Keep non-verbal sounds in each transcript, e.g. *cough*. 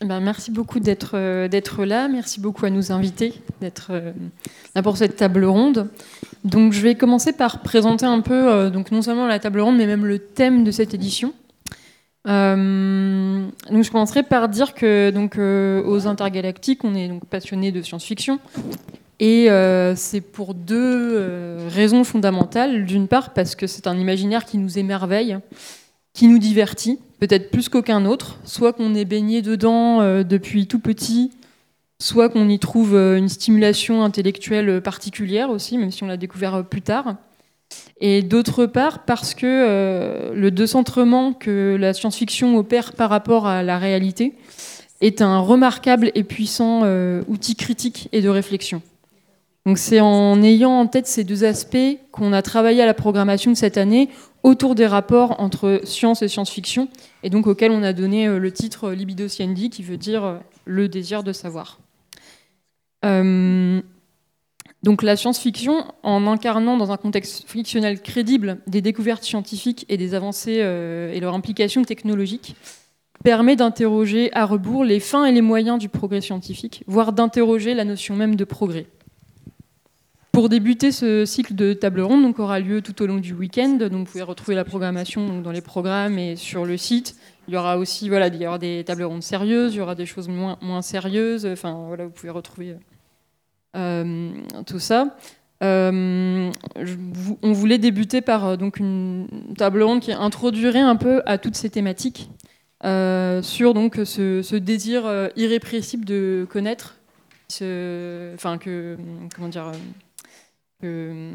Ben, merci beaucoup d'être là. Merci beaucoup à nos invités d'être là pour cette table ronde. Donc, je vais commencer par présenter un peu, donc non seulement la table ronde, mais même le thème de cette édition. Euh, donc je commencerai par dire que donc euh, aux intergalactiques, on est donc passionné de science-fiction et euh, c'est pour deux raisons fondamentales. D'une part parce que c'est un imaginaire qui nous émerveille, qui nous divertit, peut-être plus qu'aucun autre, soit qu'on est baigné dedans depuis tout petit, soit qu'on y trouve une stimulation intellectuelle particulière aussi, même si on l'a découvert plus tard et d'autre part parce que euh, le décentrement que la science-fiction opère par rapport à la réalité est un remarquable et puissant euh, outil critique et de réflexion. Donc c'est en ayant en tête ces deux aspects qu'on a travaillé à la programmation de cette année autour des rapports entre science et science-fiction, et donc auquel on a donné euh, le titre Libido Ciendi, qui veut dire le désir de savoir. Donc la science-fiction, en incarnant dans un contexte fictionnel crédible des découvertes scientifiques et des avancées euh, et leur implication technologique, permet d'interroger à rebours les fins et les moyens du progrès scientifique, voire d'interroger la notion même de progrès. Pour débuter ce cycle de table ronde, donc aura lieu tout au long du week-end. Donc vous pouvez retrouver la programmation dans les programmes et sur le site. Il y aura aussi voilà, des tables rondes sérieuses, il y aura des choses moins, sérieuses. Enfin voilà, vous pouvez retrouver euh, tout ça. Euh, on voulait débuter par euh, donc une table ronde qui introduirait un peu à toutes ces thématiques sur donc ce, désir irrépressible de connaître, enfin que comment dire que,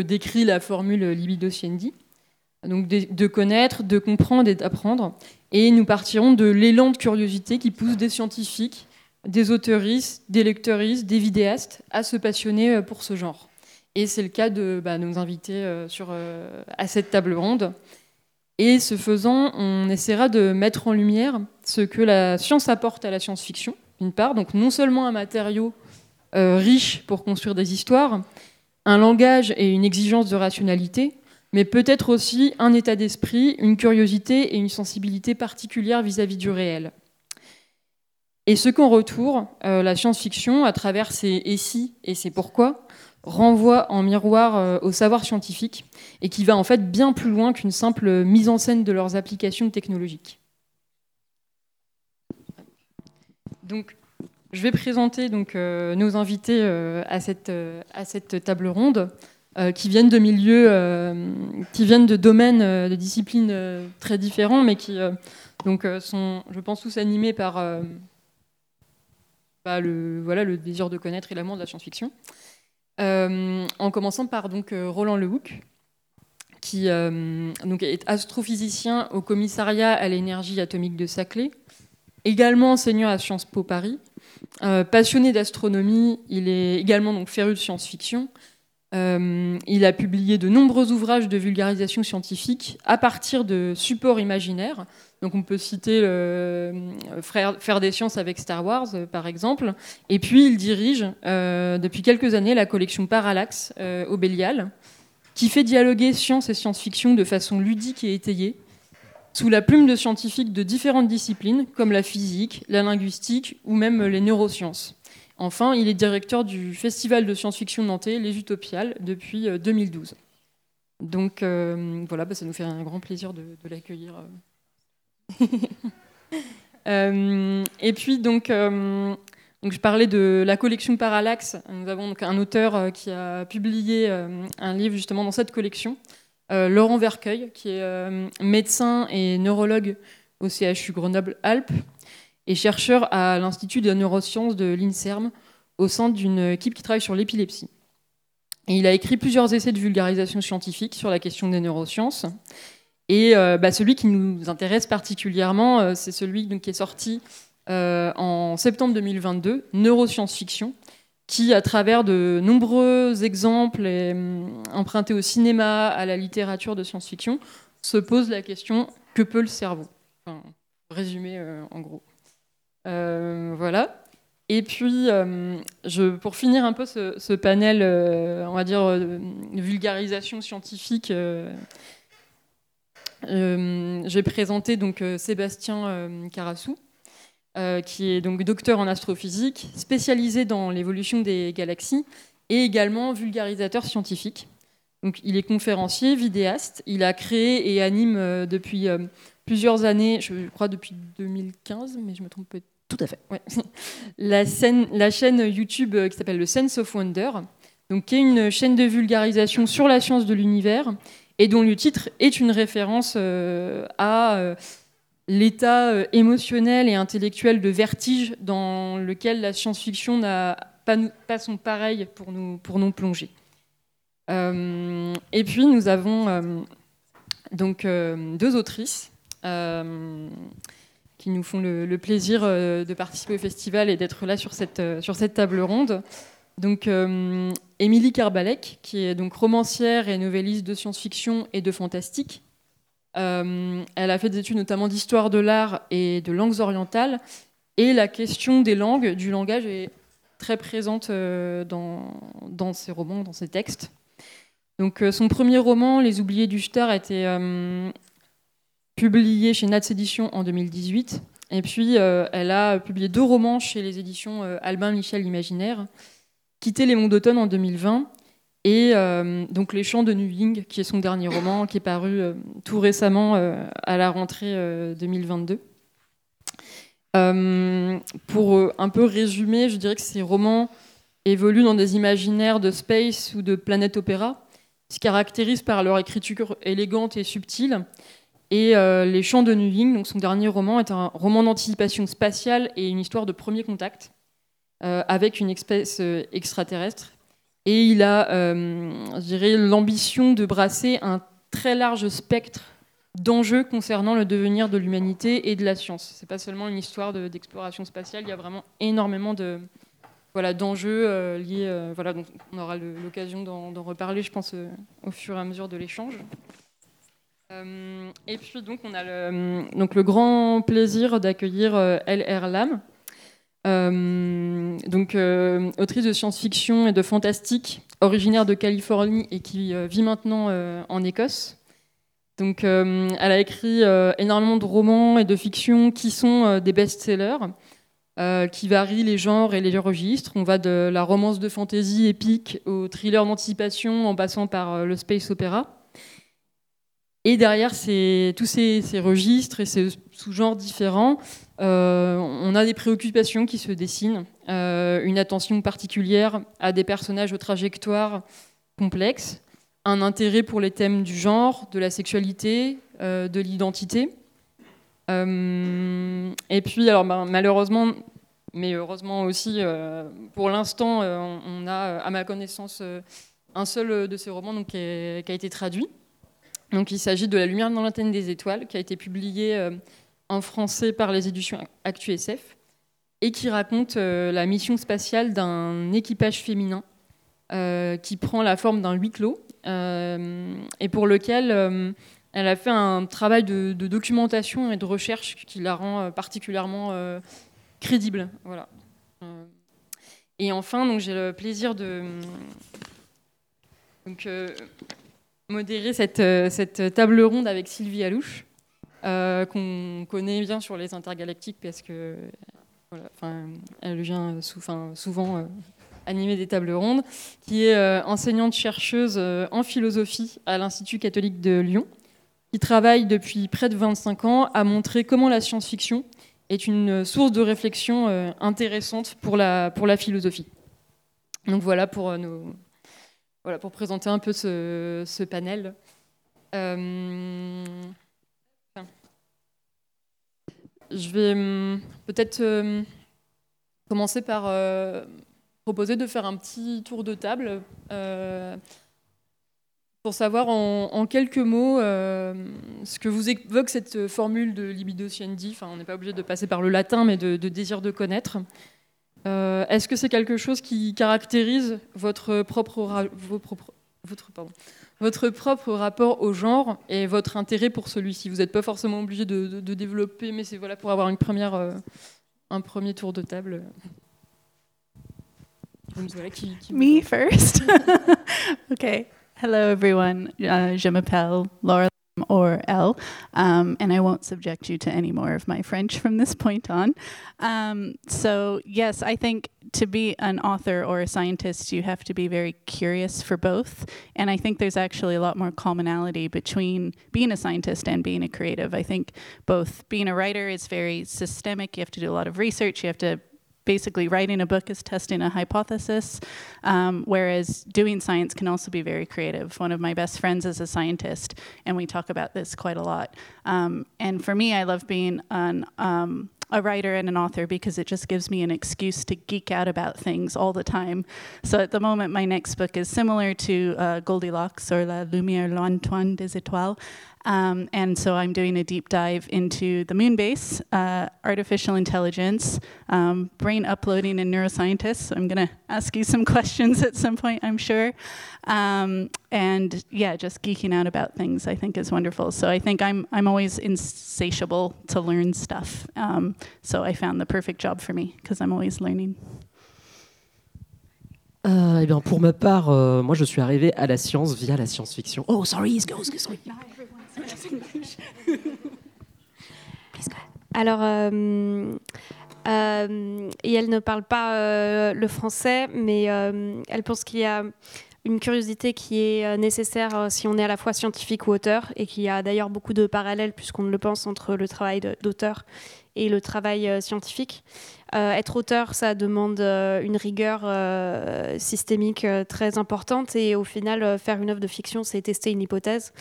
décrit la formule libido ciendi. Donc de, de connaître, de comprendre et d'apprendre. Et nous partirons de l'élan de curiosité qui pousse des scientifiques des auteuristes, des lecteuristes, des vidéastes à se passionner euh, pour ce genre. Et c'est le cas de bah, nos invités euh, sur, euh, à cette table ronde. Et ce faisant, on essaiera de mettre en lumière ce que la science apporte à la science-fiction, d'une part, donc non seulement un matériau riche pour construire des histoires, un langage et une exigence de rationalité, mais peut-être aussi un état d'esprit, une curiosité et une sensibilité particulière vis à -vis du réel. Et ce qu'en retour, euh, la science-fiction, à travers ses et si et ses pourquoi, renvoie en miroir euh, au savoir scientifique et qui va en fait bien plus loin qu'une simple mise en scène de leurs applications technologiques. Donc, je vais présenter euh, nos invités à, cette, à cette table ronde qui viennent de milieux, qui viennent de domaines, de disciplines très différents, mais qui sont, je pense, tous animés par le, voilà, le désir de connaître et l'amour de la science-fiction. Euh, en commençant par euh, Roland Lehoucq, qui euh, est astrophysicien au commissariat à l'énergie atomique de Saclay, également enseignant à Sciences Po Paris. Passionné d'astronomie, il est également donc, féru de science-fiction. il a publié de nombreux ouvrages de vulgarisation scientifique à partir de supports imaginaires, donc on peut citer euh, Faire des sciences avec Star Wars, euh, par exemple. Et puis il dirige euh, depuis quelques années la collection Parallax au Bélial, qui fait dialoguer science et science-fiction de façon ludique et étayée, sous la plume de scientifiques de différentes disciplines, comme la physique, la linguistique ou même les neurosciences. Enfin, il est directeur du Festival de science-fiction nantais, Les Utopiales, depuis 2012. Donc voilà, bah, ça nous fait un grand plaisir de l'accueillir *laughs* Euh, et puis donc, euh, je parlais de la collection Parallax. Nous avons un auteur euh, qui a publié un livre justement dans cette collection, Laurent Vercueil, qui est médecin et neurologue au CHU Grenoble-Alpes et chercheur à l'Institut de neurosciences de l'INSERM au sein d'une équipe qui travaille sur l'épilepsie. Il a écrit plusieurs essais de vulgarisation scientifique sur la question des neurosciences. Et euh, bah, celui qui nous intéresse particulièrement, euh, c'est celui qui est sorti euh, en septembre 2022, Neuroscience Fiction, qui, à travers de nombreux exemples empruntés au cinéma, à la littérature de science-fiction, se pose la question que peut le cerveau? Enfin, Résumé en gros. voilà. Et puis, je, pour finir un peu ce, ce panel, on va dire, vulgarisation scientifique euh, j'ai présenté donc euh, Sébastien euh, qui est donc docteur en astrophysique, spécialisé dans l'évolution des galaxies et également vulgarisateur scientifique. Donc, il est conférencier, vidéaste. Il a créé et anime depuis plusieurs années, je crois depuis 2015, mais je me trompe peut-être. Tout à fait. *laughs* La, la chaîne YouTube qui s'appelle le Sense of Wonder, donc qui est une chaîne de vulgarisation sur la science de l'univers et dont le titre est une référence euh, à euh, l'état euh, émotionnel et intellectuel de vertige dans lequel la science-fiction n'a pas, son pareil pour nous, pour nous plonger. et puis nous avons donc deux autrices qui nous font le, plaisir de participer au festival et d'être là sur cette, sur cette table ronde. Donc, euh, Émilie Karbalek, qui est donc romancière et novelliste de science-fiction et de fantastique. Euh, elle a fait des études notamment d'histoire de l'art et de langues orientales. Et la question des langues, du langage, est très présente euh, dans, ses romans, dans ses textes. Donc, son premier roman, Les Oubliés du Star, a été publié chez Nats Éditions en 2018. Et puis, elle a publié deux romans chez les éditions Albin Michel Imaginaire. Quitter les monts d'automne en 2020 et euh, donc Les Chants de Nuying, qui est son dernier roman, qui est paru euh, tout récemment euh, à la rentrée 2022. pour un peu résumer, je dirais que ces romans évoluent dans des imaginaires de space ou de planète opéra, se caractérisent par leur écriture élégante et subtile. Et Les Chants de Nuying, donc son dernier roman, est un roman d'anticipation spatiale et une histoire de premier contact. Avec une espèce extraterrestre. Et il a, euh, je dirais, l'ambition de brasser un très large spectre d'enjeux concernant le devenir de l'humanité et de la science. C'est pas seulement une histoire d'exploration spatiale, il y a vraiment énormément voilà d'enjeux liés. voilà, donc on aura l'occasion d'en reparler, je pense, au fur et à mesure de l'échange. et puis donc on a le, donc le grand plaisir d'accueillir L.R. Lam, euh, donc, euh, autrice de science-fiction et de fantastique, originaire de Californie et qui euh, vit maintenant en Écosse. Donc, elle a écrit énormément de romans et de fiction qui sont des best-sellers, qui varient les genres et les registres. On va de la romance de fantasy épique au thriller d'anticipation en passant par le space opéra. Et derrière tous ces, ces, registres et ces sous-genres différents, on a des préoccupations qui se dessinent, euh, une attention particulière à des personnages aux trajectoires complexes, un intérêt pour les thèmes du genre, de la sexualité, euh, de l'identité. et puis, alors ben, malheureusement, mais heureusement aussi, pour l'instant, on a, à ma connaissance, un seul de ces romans qui, a été traduit. Donc, il s'agit de La lumière dans l'antenne des étoiles, qui a été publié en français par les éditions ActuSF et qui raconte euh, la mission spatiale d'un équipage féminin euh, qui prend la forme d'un huis clos euh, et pour lequel elle a fait un travail de, documentation et de recherche qui la rend particulièrement crédible. Voilà. et enfin, j'ai le plaisir de modérer cette, cette, table ronde avec Sylvie Alouche. Euh, qu'on connaît bien sur les intergalactiques parce que elle vient souvent euh, animer des tables rondes, qui est euh, enseignante chercheuse en philosophie à l'Institut catholique de Lyon, qui travaille depuis près de 25 ans à montrer comment la science-fiction est une source de réflexion intéressante pour la, pour la philosophie. Donc voilà pour, nos, voilà pour présenter un peu ce, ce panel. Je vais hum, peut-être hum, commencer par euh, proposer de faire un petit tour de table euh, pour savoir en, quelques mots euh, ce que vous évoque cette formule de libido scendi. Enfin, on n'est pas obligé de passer par le latin, mais de, désir de connaître. Est-ce que c'est quelque chose qui caractérise votre propre, vos propres, votre, pardon, votre propre rapport au genre et votre intérêt pour celui-ci. Vous n'êtes pas forcément obligé de, développer, mais c'est voilà pour avoir une première, euh, un premier tour de table. Me first. *laughs* okay. Hello everyone. Uh, je m'appelle Laura or L, um, and I won't subject you to any more of my French from this point on. Um, so, yes, I think to be an author or a scientist, you have to be very curious for both. And I think there's actually a lot more commonality between being a scientist and being a creative. I think both being a writer is very systemic, you have to do a lot of research, you have to basically writing a book is testing a hypothesis, um, whereas doing science can also be very creative. One of my best friends is a scientist, and we talk about this quite a lot. Um, and for me, I love being an um, a writer and an author because it just gives me an excuse to geek out about things all the time. So at the moment, my next book is similar to uh, Goldilocks or La Lumière Lointaine des Étoiles. Um, and so I'm doing a deep dive into the moon base, uh, artificial intelligence, um, brain uploading, and neuroscientists. So I'm going to ask you some *laughs* questions at some point, I'm sure. Um, and yeah, just geeking out about things I think is wonderful. So I think I'm, I'm always insatiable to learn stuff. Um, so I found the perfect job for me because I'm always learning. Euh, eh bien, pour ma part, euh, moi je suis arrivé à la science via la science-fiction. Oh, sorry, sorry. Alors, euh, euh, et elle ne parle pas euh, le français, mais elle pense qu'il y a une curiosité qui est nécessaire si on est à la fois scientifique ou auteur, et qu'il y a d'ailleurs beaucoup de parallèles, puisqu'on le pense, entre le travail d'auteur et le travail scientifique. être auteur, ça demande une rigueur systémique très importante, et au final, faire une œuvre de fiction, c'est tester une hypothèse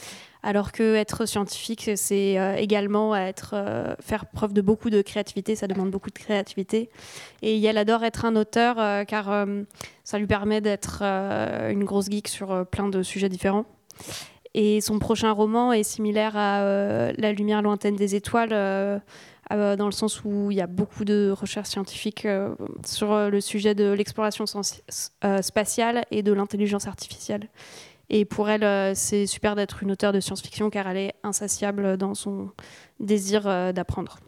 alors que être scientifique, c'est euh, également être, euh, faire preuve de beaucoup de créativité, ça demande beaucoup de créativité. Et elle adore être un auteur euh, car ça lui permet d'être une grosse geek sur plein de sujets différents. Et son prochain roman est similaire à La lumière lointaine des étoiles, dans le sens où il y a beaucoup de recherches scientifiques sur le sujet de l'exploration spatiale et de l'intelligence artificielle. Et pour elle, euh, c'est super d'être une auteure de science-fiction car elle est insatiable dans son désir euh, d'apprendre.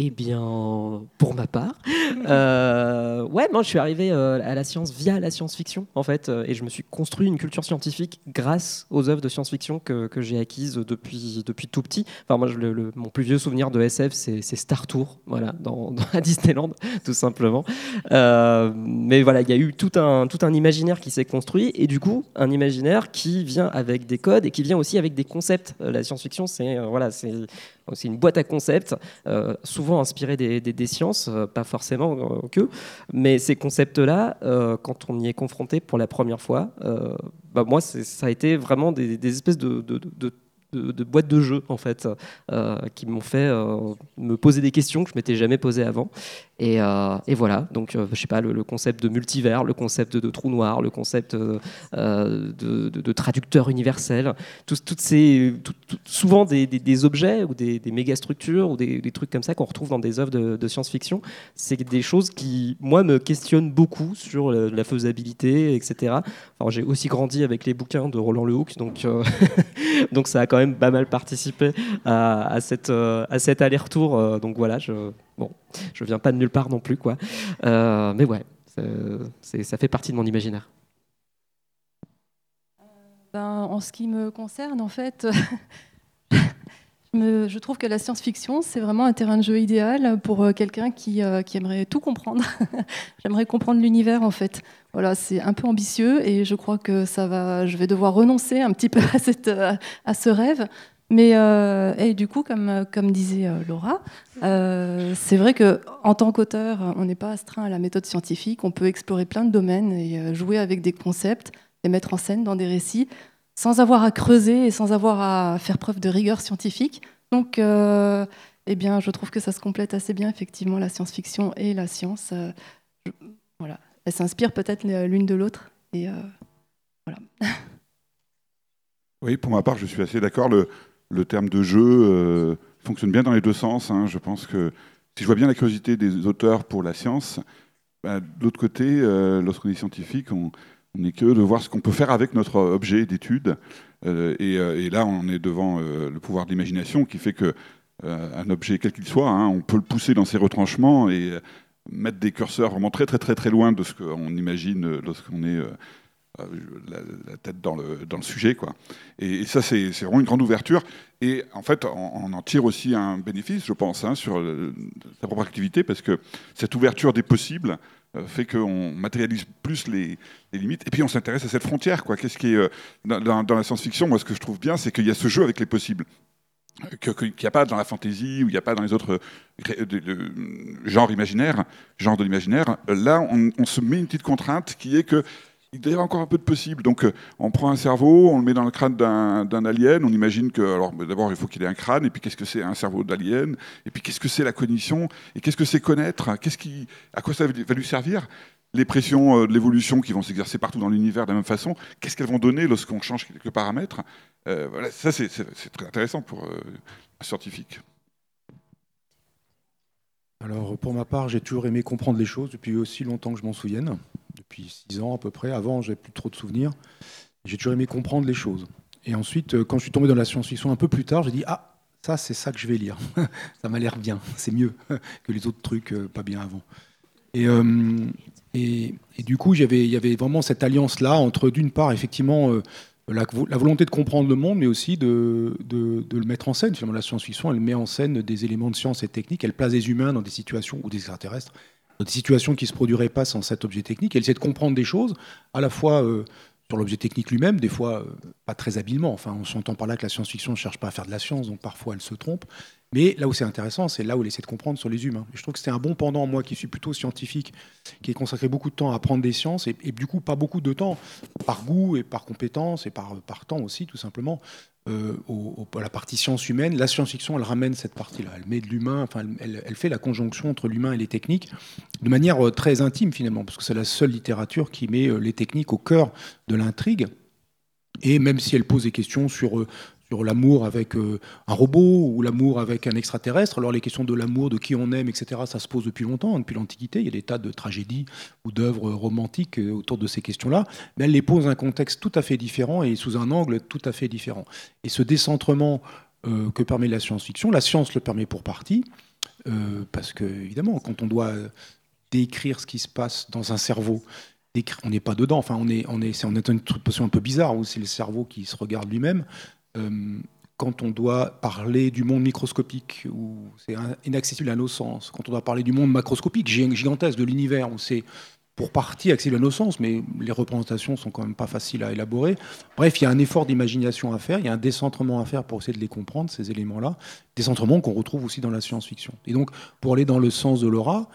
Eh bien, pour ma part, *laughs* euh, ouais, moi je suis arrivé euh, à la science via la science-fiction en fait, euh, et je me suis construit une culture scientifique grâce aux œuvres de science-fiction que, que j'ai acquises depuis, depuis tout petit. Enfin, moi, je, le, mon plus vieux souvenir de SF, c'est Star Tour, voilà, dans, *laughs* dans, à Disneyland, tout simplement. mais voilà, il y a eu tout un, tout un imaginaire qui s'est construit, et du coup, un imaginaire qui vient avec des codes et qui vient aussi avec des concepts. la science-fiction, c'est voilà, c'est c'est une boîte à concepts, euh, souvent inspirée des, sciences, euh, pas forcément euh, que, mais ces concepts-là, quand on y est confronté pour la première fois, bah moi, ça a été vraiment des, espèces de, boîtes de jeux en fait qui m'ont fait me poser des questions que je m'étais jamais posées avant euh, et, voilà, donc euh, je sais pas, le, concept de multivers, le concept de, trou noir, le concept euh, de, traducteur universel, toutes ces, souvent des, objets ou des, méga structures ou des, trucs comme ça qu'on retrouve dans des œuvres de, science-fiction, c'est des choses qui, moi, me questionnent beaucoup sur la, faisabilité, etc. Enfin, j'ai aussi grandi avec les bouquins de Roland Lehoucq, donc, *laughs* donc ça a quand même pas mal participé à, à, cette, à cet aller-retour. donc voilà, je Bon, je viens pas de nulle part non plus, quoi. Euh, mais ouais, ça fait partie de mon imaginaire. Ben, en ce qui me concerne, en fait, *laughs* je trouve que la science-fiction, c'est vraiment un terrain de jeu idéal pour euh, quelqu'un qui, euh, qui, aimerait tout comprendre. *laughs* J'aimerais comprendre l'univers, en fait. Voilà, c'est un peu ambitieux et je crois que ça va, je vais devoir renoncer un petit peu *laughs* à ce rêve. Mais euh, du coup, comme, euh, disait euh, Laura, c'est vrai qu'en tant qu'auteur, on n'est pas astreint à la méthode scientifique. On peut explorer plein de domaines et jouer avec des concepts, les mettre en scène dans des récits, sans avoir à creuser et sans avoir à faire preuve de rigueur scientifique. Donc, eh bien, je trouve que ça se complète assez bien, effectivement, la science-fiction et la science. voilà, elles s'inspirent peut-être l'une de l'autre. Et voilà. *laughs* Oui, pour ma part, je suis assez d'accord. Le terme de jeu euh, fonctionne bien dans les deux sens. Hein. Je pense que si je vois bien la curiosité des auteurs pour la science, bah, de l'autre côté, euh, lorsqu'on est scientifique, on n'est que de voir ce qu'on peut faire avec notre objet d'étude. Euh, et, là, on est devant le pouvoir de l'imagination qui fait que un objet, quel qu'il soit, hein, on peut le pousser dans ses retranchements et mettre des curseurs vraiment très très très très loin de ce qu'on imagine lorsqu'on est la, tête dans le, dans le sujet. Quoi. Et, ça, c'est vraiment une grande ouverture. Et en fait, on, en tire aussi un bénéfice, je pense, hein, sur sa propre activité, parce que cette ouverture des possibles fait qu'on matérialise plus les, limites. Et puis on s'intéresse à cette frontière. Qu'est-ce qui est dans, la science-fiction Moi, ce que je trouve bien, c'est qu'il y a ce jeu avec les possibles qu'il n'y a pas dans la fantaisie ou il n'y a pas dans les autres euh, genres imaginaires, genres de l'imaginaire. Là, on, se met une petite contrainte qui est que il y avoir encore un peu de possible. Donc, euh, on prend un cerveau, on le met dans le crâne d'un alien, on imagine que, alors, d'abord, il faut qu'il ait un crâne, et puis qu'est-ce que c'est un cerveau d'alien, et puis qu'est-ce que c'est la cognition, et qu'est-ce que c'est connaître, qu'est-ce qui, à quoi ça va lui servir? Les pressions euh, de l'évolution qui vont s'exercer partout dans l'univers de la même façon, qu'est-ce qu'elles vont donner lorsqu'on change quelques paramètres? Euh, voilà, Ça, c'est très intéressant pour un scientifique. Alors, pour ma part, j'ai toujours aimé comprendre les choses depuis aussi longtemps que je m'en souvienne, depuis six ans à peu près. Avant, j'avais plus trop de souvenirs. J'ai toujours aimé comprendre les choses. Et ensuite, quand je suis tombé dans la science-fiction un peu plus tard, j'ai dit Ah, ça, c'est ça que je vais lire. *laughs* ça m'a l'air bien. C'est mieux *laughs* que les autres trucs pas bien avant. Et, et, du coup, il y avait vraiment cette alliance-là entre, d'une part, effectivement, euh, la, volonté de comprendre le monde, mais aussi de, le mettre en scène. Finalement, la science-fiction, elle met en scène des éléments de science et technique. Elle place des humains dans des situations, ou des extraterrestres, des situations qui ne se produiraient pas sans cet objet technique. Elle essaie de comprendre des choses, à la fois euh, sur l'objet technique lui-même, des fois euh, pas très habilement. Enfin, on s'entend par là que la science-fiction ne cherche pas à faire de la science, donc parfois elle se trompe. Mais là où c'est intéressant, c'est là où elle essaie de comprendre sur les humains. je trouve que c'était un bon pendant, moi qui suis plutôt scientifique, qui ai consacré beaucoup de temps à apprendre des sciences, et, du coup pas beaucoup de temps, par goût et par compétence, et par, par temps aussi, tout simplement, euh, à la partie science humaine. La science-fiction, elle ramène cette partie-là. Elle met de l'humain, enfin, elle, elle, fait la conjonction entre l'humain et les techniques de manière euh, très intime finalement, parce que c'est la seule littérature qui met euh, les techniques au cœur de l'intrigue. Et même si elle pose des questions sur sur l'amour avec euh, un robot ou l'amour avec un extraterrestre. Alors les questions de l'amour, de qui on aime, etc., ça se pose depuis longtemps, depuis l'Antiquité. Il y a des tas de tragédies ou d'œuvres romantiques euh, autour de ces questions-là. Mais elle les pose dans un contexte tout à fait différent et sous un angle tout à fait différent. Et ce décentrement euh, que permet la science-fiction, la science le permet pour partie, parce que évidemment, quand on doit décrire ce qui se passe dans un cerveau, on n'est pas dedans. Enfin, on est, on est, on est une position un peu bizarre où c'est le cerveau qui se regarde lui-même. Euh, quand on doit parler du monde microscopique, où c'est inaccessible à nos sens, quand on doit parler du monde macroscopique, gigantesque, de l'univers, où c'est pour partie accessible à nos sens, mais les représentations sont quand même pas faciles à élaborer. Bref, il y a un effort d'imagination à faire, il y a un décentrement à faire pour essayer de les comprendre, ces éléments-là. Décentrement qu'on retrouve aussi dans la science-fiction. Et donc, pour aller dans le sens de Laura,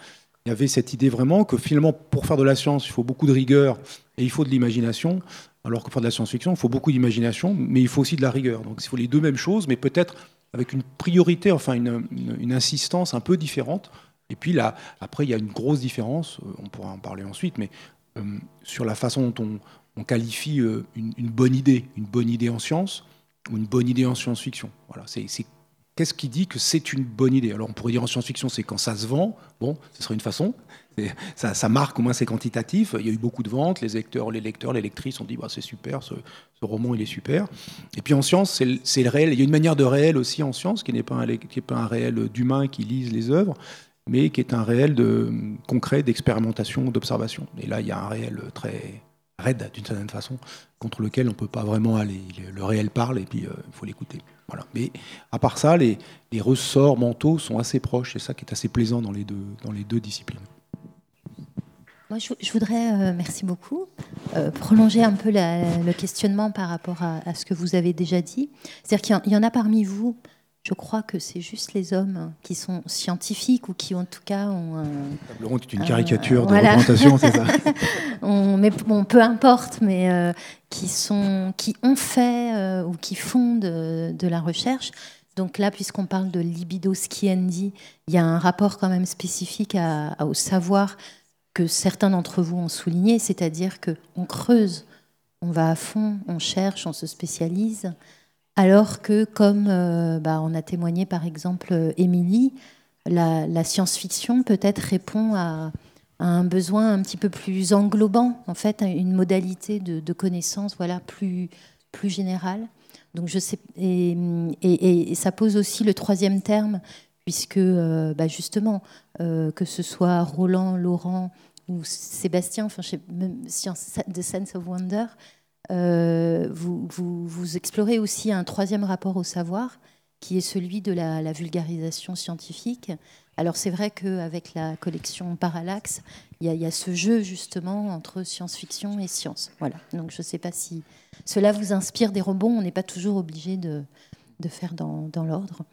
il y avait cette idée vraiment que finalement, pour faire de la science, il faut beaucoup de rigueur et il faut de l'imagination. Alors que pour de la science-fiction, il faut beaucoup d'imagination, mais il faut aussi de la rigueur. Donc il faut les deux mêmes choses, mais peut-être avec une priorité, enfin une, insistance un peu différente. Et puis là, après, il y a une grosse différence, euh, on pourra en parler ensuite, mais euh, sur la façon dont on, qualifie euh, une, bonne idée, une bonne idée en science ou une bonne idée en science-fiction. Voilà, c'est qu'est-ce qui dit que c'est une bonne idée? Alors on pourrait dire en science-fiction, c'est quand ça se vend. Bon, ce serait une façon. Ça, marque, au moins c'est quantitatif. Il y a eu beaucoup de ventes, les lecteurs, les lecteurs, les lectrices ont dit bah, c'est super, ce, roman il est super. Et puis en science, c'est le, réel. Il y a une manière de réel aussi en science qui n'est pas, un, réel d'humain qui lise les œuvres, mais qui est un réel de, concret d'expérimentation, d'observation. Et là, il y a un réel très raide d'une certaine façon, contre lequel on ne peut pas vraiment aller. Le réel parle et puis euh, il faut l'écouter. Voilà. Mais à part ça, les, ressorts mentaux sont assez proches. C'est ça qui est assez plaisant dans les deux disciplines. Moi, je, voudrais, euh, merci beaucoup, euh, prolonger un peu le questionnement par rapport à, ce que vous avez déjà dit. C'est-à-dire qu'il y, en a parmi vous, je crois que c'est juste les hommes qui sont scientifiques ou qui, en tout cas, ont. Table ronde est une caricature de représentation, c'est ça *laughs* Mais bon, peu importe, mais euh, qui, sont, qui ont fait ou qui font de, de, la recherche. Donc là, puisqu'on parle de libido skiendi, il y a un rapport quand même spécifique à, au savoir que certains d'entre vous ont souligné, c'est-à-dire qu'on creuse, on va à fond, on cherche, on se spécialise, alors que, comme euh, bah, on a témoigné par exemple Émilie, la, science-fiction peut-être répond à, un besoin un petit peu plus englobant, en fait, une modalité de, connaissance voilà, plus, plus générale. Donc je sais, et, ça pose aussi le troisième terme, puisque euh, bah, justement, euh, que ce soit Roland, Laurent ou Sébastien, enfin, chez The Sense of Wonder, euh, vous, explorez aussi un troisième rapport au savoir, qui est celui de la, vulgarisation scientifique. Alors c'est vrai qu'avec la collection Parallax, il y, a ce jeu justement entre science-fiction et science. Voilà. Donc je ne sais pas si cela vous inspire des rebonds. On n'est pas toujours obligé de, faire dans l'ordre.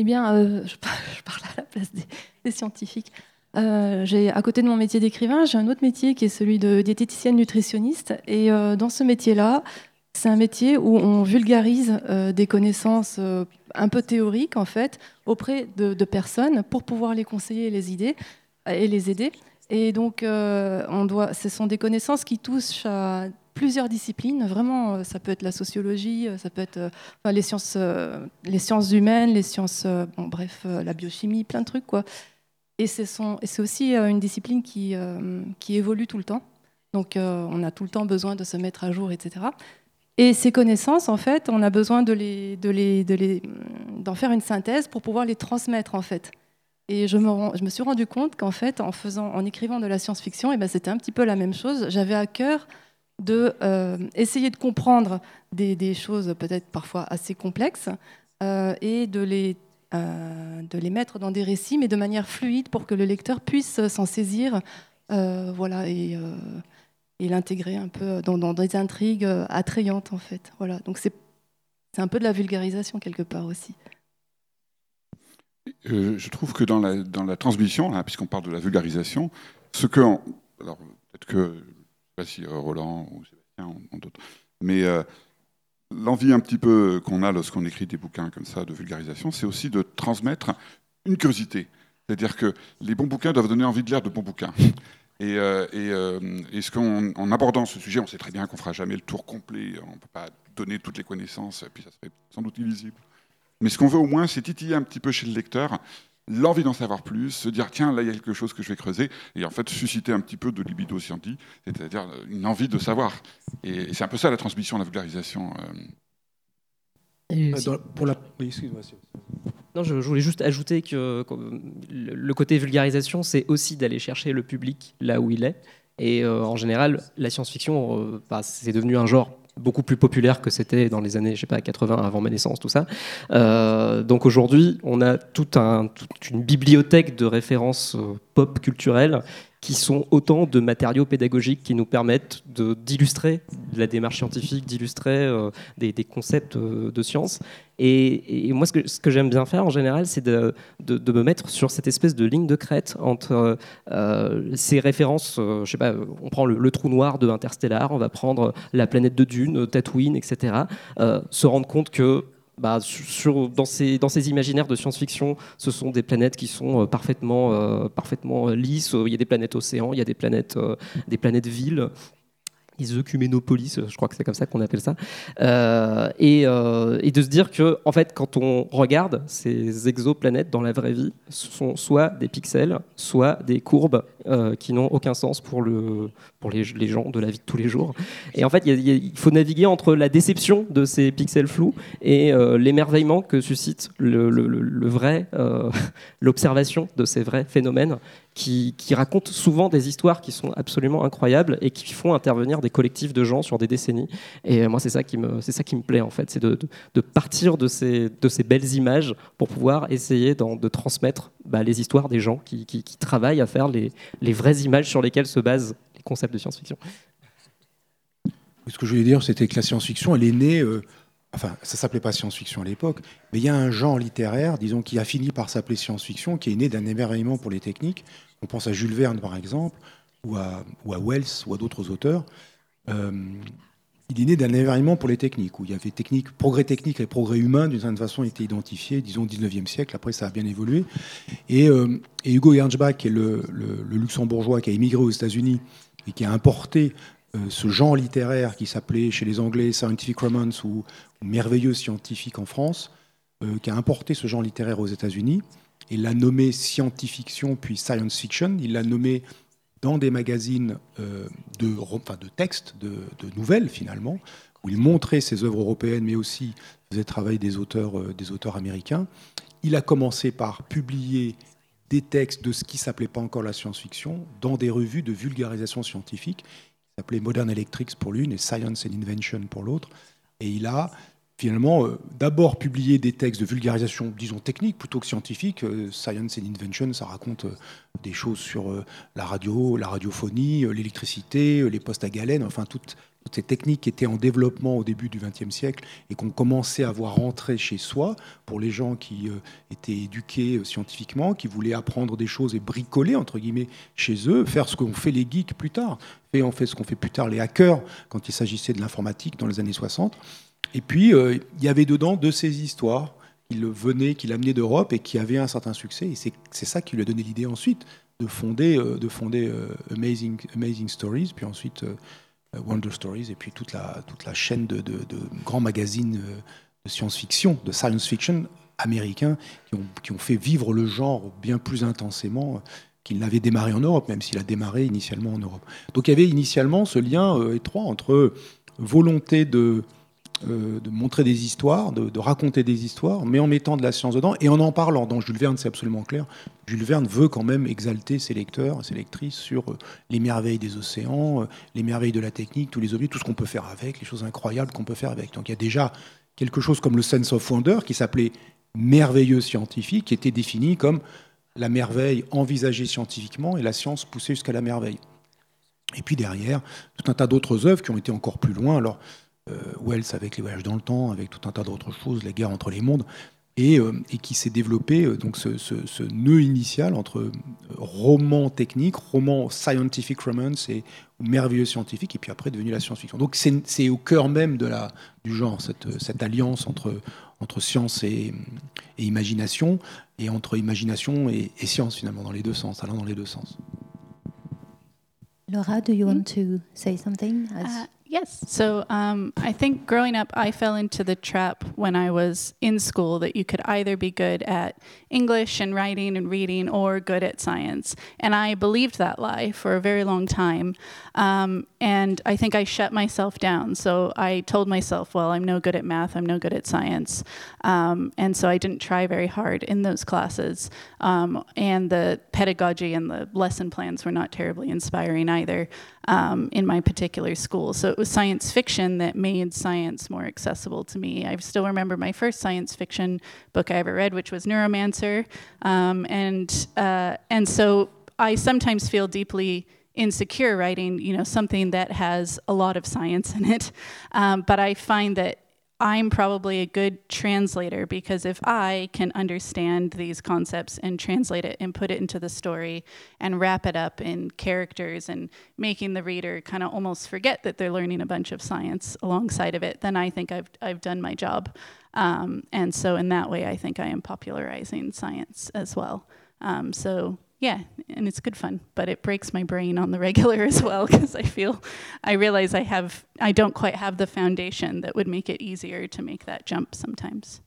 Eh bien, euh, *laughs* je, parle à la place des, scientifiques. Euh, j'ai à côté de mon métier d'écrivain, j'ai un autre métier qui est celui de diététicienne nutritionniste. Et euh, dans ce métier-là, c'est un métier où on vulgarise des connaissances un peu théoriques en fait auprès de, personnes pour pouvoir les conseiller et les aider et les aider. Et donc, ce sont des connaissances qui touchent à plusieurs disciplines. Vraiment, euh, ça peut être la sociologie, euh, ça peut être euh, les, sciences, les sciences humaines, les sciences, bref, la biochimie, plein de trucs. Quoi. Et c'est aussi une discipline qui, évolue tout le temps. Donc, on a tout le temps besoin de se mettre à jour, etc. Et ces connaissances, en fait, on a besoin les, d'en faire une synthèse pour pouvoir les transmettre, en fait. Et je me, suis rendu compte qu'en fait, en, faisant, en écrivant de la science-fiction, eh ben, c'était un petit peu la même chose. J'avais à cœur de euh, essayer de comprendre des, choses peut-être parfois assez complexes euh, et de les, euh, de les mettre dans des récits, mais de manière fluide pour que le lecteur puisse s'en saisir voilà, et, et l'intégrer un peu dans, des intrigues attrayantes en fait. Voilà. Donc c'est un peu de la vulgarisation quelque part aussi. je trouve que dans la, dans la transmission, hein, puisqu'on parle de la vulgarisation, ce que... alors peut-être que pas si euh, Roland ou Sébastien ou, d'autres. Mais euh, l'envie un petit peu qu'on a lorsqu'on écrit des bouquins comme ça de vulgarisation, c'est aussi de transmettre une curiosité. C'est-à-dire que les bons bouquins doivent donner envie de lire de bons bouquins. Et, euh, ce en abordant ce sujet, on sait très bien qu'on fera jamais le tour complet, on ne peut pas donner toutes les connaissances, et puis ça serait sans doute illisible. Mais ce qu'on veut au moins, c'est titiller un petit peu chez le lecteur l'envie d'en savoir plus, se dire tiens là il y a quelque chose que je vais creuser et en fait susciter un petit peu de libido scientifique, c'est-à-dire une envie de savoir. Et, c'est un peu ça la transmission, la vulgarisation. Euh. Euh, pour la... Non, je, voulais juste ajouter que le côté vulgarisation, c'est aussi d'aller chercher le public là où il est. Et euh, en général, la science-fiction, bah, c'est devenu un genre beaucoup plus populaire que c'était dans les années, je sais pas, 80 avant ma naissance, tout ça. Euh, donc aujourd'hui, on a toute une bibliothèque de références euh, pop culturelles qui sont autant de matériaux pédagogiques qui nous permettent d'illustrer la démarche scientifique, d'illustrer euh, des, concepts euh, de science. Et, moi, ce que, j'aime bien faire en général, c'est de, me mettre sur cette espèce de ligne de crête entre euh, ces références. je sais pas, on prend le, trou noir de Interstellar, on va prendre la planète de Dune, Tatooine, etc. se rendre compte que bah, dans, ces, imaginaires de science-fiction, ce sont des planètes qui sont euh, parfaitement, euh, euh, lisses. Il y a des planètes océans, il y a des planètes, des planètes villes œcuménopolis, je crois que c'est comme ça qu'on appelle ça, euh, et, euh, et, de se dire que, en fait, quand on regarde ces exoplanètes dans la vraie vie, ce sont soit des pixels, soit des courbes euh, qui n'ont aucun sens pour, le, pour les, les, gens de la vie de tous les jours. Et en fait, il faut naviguer entre la déception de ces pixels flous et l'émerveillement que suscite le vrai, *laughs* l'observation de ces vrais phénomènes qui, racontent souvent des histoires qui sont absolument incroyables et qui font intervenir des collectifs de gens sur des décennies. Et moi, c'est ça qui me, c'est ça qui me plaît en fait, c'est de, de, partir de ces, de ces belles images pour pouvoir essayer de transmettre bah, les histoires des gens qui, qui, travaillent à faire les, les, vraies images sur lesquelles se basent les concepts de science-fiction. Ce que je voulais dire, c'était que la science-fiction, elle est née. Euh, enfin, ça s'appelait pas science-fiction à l'époque, mais il y a un genre littéraire, disons, qui a fini par s'appeler science-fiction, qui est né d'un émerveillement pour les techniques. On pense à Jules Verne, par exemple, ou à, Wells, ou à d'autres auteurs. Euh, il est né d'un émerveillement pour les techniques, où il y avait technique, progrès technique et progrès humain, d'une certaine façon, étaient identifiés, disons, au 19e siècle. Après, ça a bien évolué. Et, euh, Hugo Gernsback, qui est le, luxembourgeois qui a émigré aux États-Unis et qui a importé euh, ce genre littéraire qui s'appelait chez les Anglais Scientific Romance ou, Merveilleux scientifique en France, qui a importé ce genre littéraire aux États-Unis et l'a nommé science-fiction puis science fiction. Il l'a nommé dans des magazines euh, de, textes, de, nouvelles finalement, où il montrait ses œuvres européennes, mais aussi faisait auteurs, euh, des auteurs américains. Il a commencé par publier des textes de ce qui s'appelait pas encore la science-fiction dans des revues de vulgarisation scientifique, s'appelait Modern Electrics pour l'une et Science and Invention pour l'autre. Et il a finalement euh, d'abord publié des textes de vulgarisation, disons technique plutôt que scientifique. Euh, Science and Invention, ça raconte euh, des choses sur la radio, la radiophonie, l'électricité, les postes à galène, enfin toutes, ces techniques qui étaient en développement au début du XXe siècle et qu'on commençait à voir rentrer chez soi pour les gens qui étaient éduqués scientifiquement, qui voulaient apprendre des choses et bricoler entre guillemets chez eux, faire ce qu'ont fait les geeks plus tard. Et on fait ce qu'ont fait plus tard les hackers quand il s'agissait de l'informatique dans les années 60. Et puis, euh, il y avait dedans de ces histoires qu'il venait, qu'il amenait d'Europe et qui avaient un certain succès. Et c'est ça qui lui a donné l'idée ensuite de fonder, euh, de fonder euh, Amazing, Amazing Stories, puis ensuite Wonder Stories, et puis toute la, toute la chaîne de, de- grands magazines de science-fiction, de science-fiction américains qui ont, qui ont fait vivre le genre bien plus intensément qu'il n'avait démarré en Europe, même s'il a démarré initialement en Europe. Donc il y avait initialement ce lien étroit entre volonté de, euh, de montrer des histoires, de, raconter des histoires, mais en mettant de la science dedans et en en parlant. Dans Jules Verne, c'est absolument clair. Jules Verne veut quand même exalter ses lecteurs, ses lectrices sur euh, les merveilles des océans, euh, les merveilles de la technique, tous les objets, tout ce qu'on peut faire avec, les choses incroyables qu'on peut faire avec. Donc il y a déjà quelque chose comme le sense of wonder qui s'appelait merveilleux scientifique, qui était défini comme la merveille envisagée scientifiquement et la science poussée jusqu'à la merveille. Et puis derrière, tout un tas d'autres œuvres qui ont été encore plus loin. Alors, Wells avec les voyages dans le temps, avec tout un tas d'autres choses, la guerre entre les mondes, et, euh, et qui s'est développé euh, donc ce, ce- ce nœud initial entre euh, roman technique, roman scientific romance et merveilleux scientifique, et puis après devenu la science-fiction. Donc c'est c'est au cœur même de la, du genre, cette, cette alliance entre, entre science et, et imagination, et entre imagination et, et science finalement, dans les deux sens, allant dans les deux sens. Laura, do you want to say something? As- Uh, yes. So um, I think growing up, I fell into the trap when I was in school that you could either be good at English and writing and reading or good at science. And I believed that lie for a very long time. Um, and I think I shut myself down. So I told myself, well, I'm no good at math, I'm no good at science. Um, and so I didn't try very hard in those classes. Um, and the pedagogy and the lesson plans were not terribly inspiring either um, in my particular school. So it was science fiction that made science more accessible to me. I still remember my first science fiction book I ever read, which was Neuromancer, um, and uh, and so I sometimes feel deeply insecure writing, you know, something that has a lot of science in it. Um, but I find that I'm probably a good translator because if I can understand these concepts and translate it and put it into the story and wrap it up in characters and making the reader kind of almost forget that they're learning a bunch of science alongside of it, then I think I've, I've done my job. Um, and so, in that way, I think I am popularizing science as well. Um, so, yeah, and it's good fun, but it breaks my brain on the regular *laughs* as well because I feel, I realize I have, I don't quite have the foundation that would make it easier to make that jump sometimes.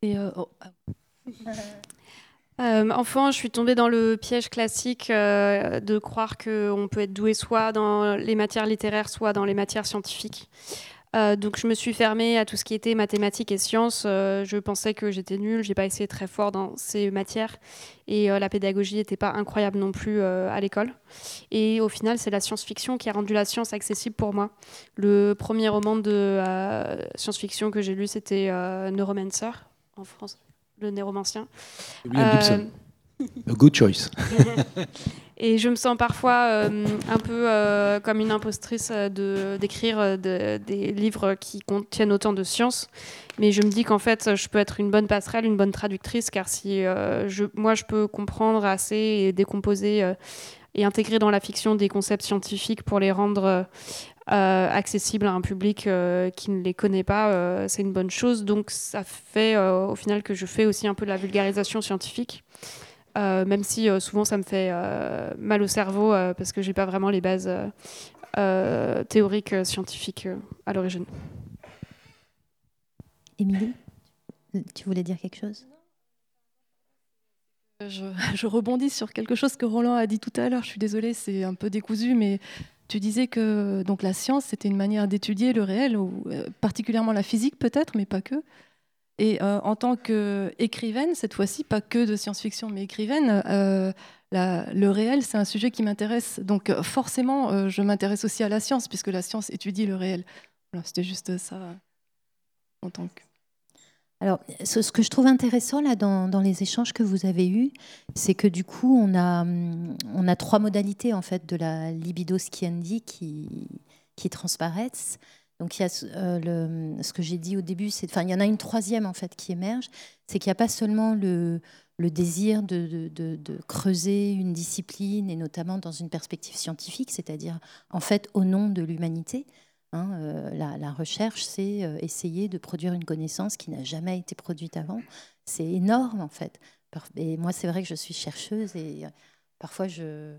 Et, euh, oh, ah, *laughs* Euh, enfant, je suis tombée dans le piège classique euh, de croire qu'on peut être doué soit dans les matières littéraires, soit dans les matières scientifiques. Euh, donc je me suis fermée à tout ce qui était mathématiques et sciences. Euh, je pensais que j'étais nulle, j'ai pas essayé très fort dans ces matières et euh, la pédagogie n'était pas incroyable non plus à l'école. Et au final, c'est la science-fiction qui a rendu la science accessible pour moi. Le premier roman de science-fiction que j'ai lu, c'était Neuromancer en France, le néromancien. William Gibson. A good choice. *laughs* Et je me sens parfois euh, un peu euh, comme une impostrice euh, de d'écrire de- des livres qui contiennent autant de science. Mais je me dis qu'en fait, je peux être une bonne passerelle, une bonne traductrice, car si je, moi, je peux comprendre assez et décomposer et intégrer dans la fiction des concepts scientifiques pour les rendre accessibles à un public qui ne les connaît pas, c'est une bonne chose. Donc ça fait au final que je fais aussi un peu de la vulgarisation scientifique. Euh, même si euh, souvent ça me fait euh, mal au cerveau euh, parce que j'ai pas vraiment les bases théoriques euh, scientifiques euh, à l'origine. Émilie, tu voulais dire quelque chose? Je, je rebondis sur quelque chose que Roland a dit tout à l'heure. Je suis désolée, c'est un peu décousu, mais tu disais que donc la science c'était une manière d'étudier le réel, ou euh, particulièrement la physique peut-être, mais pas que. Et en tant qu'écrivaine, cette fois-ci, pas que de science-fiction, mais écrivaine, le réel, c'est un sujet qui m'intéresse. Donc forcément, je m'intéresse aussi à la science, puisque la science étudie le réel. C'était juste ça en tant que... Alors, ce, que je trouve intéressant là dans, les échanges que vous avez eus, c'est que du coup, on a, on a trois modalités en fait de la libido sciendi qui, qui transparaissent. Donc, il y a euh, le, ce que j'ai dit au début, enfin, il y en a une troisième en fait qui émerge, c'est qu'il n'y a pas seulement le, désir de, creuser une discipline et notamment dans une perspective scientifique, c'est-à-dire en fait au nom de l'humanité, Hein, euh, la, recherche, c'est euh, essayer de produire une connaissance qui n'a jamais été produite avant. C'est énorme, en fait. Et moi, c'est vrai que je suis chercheuse et parfois, je...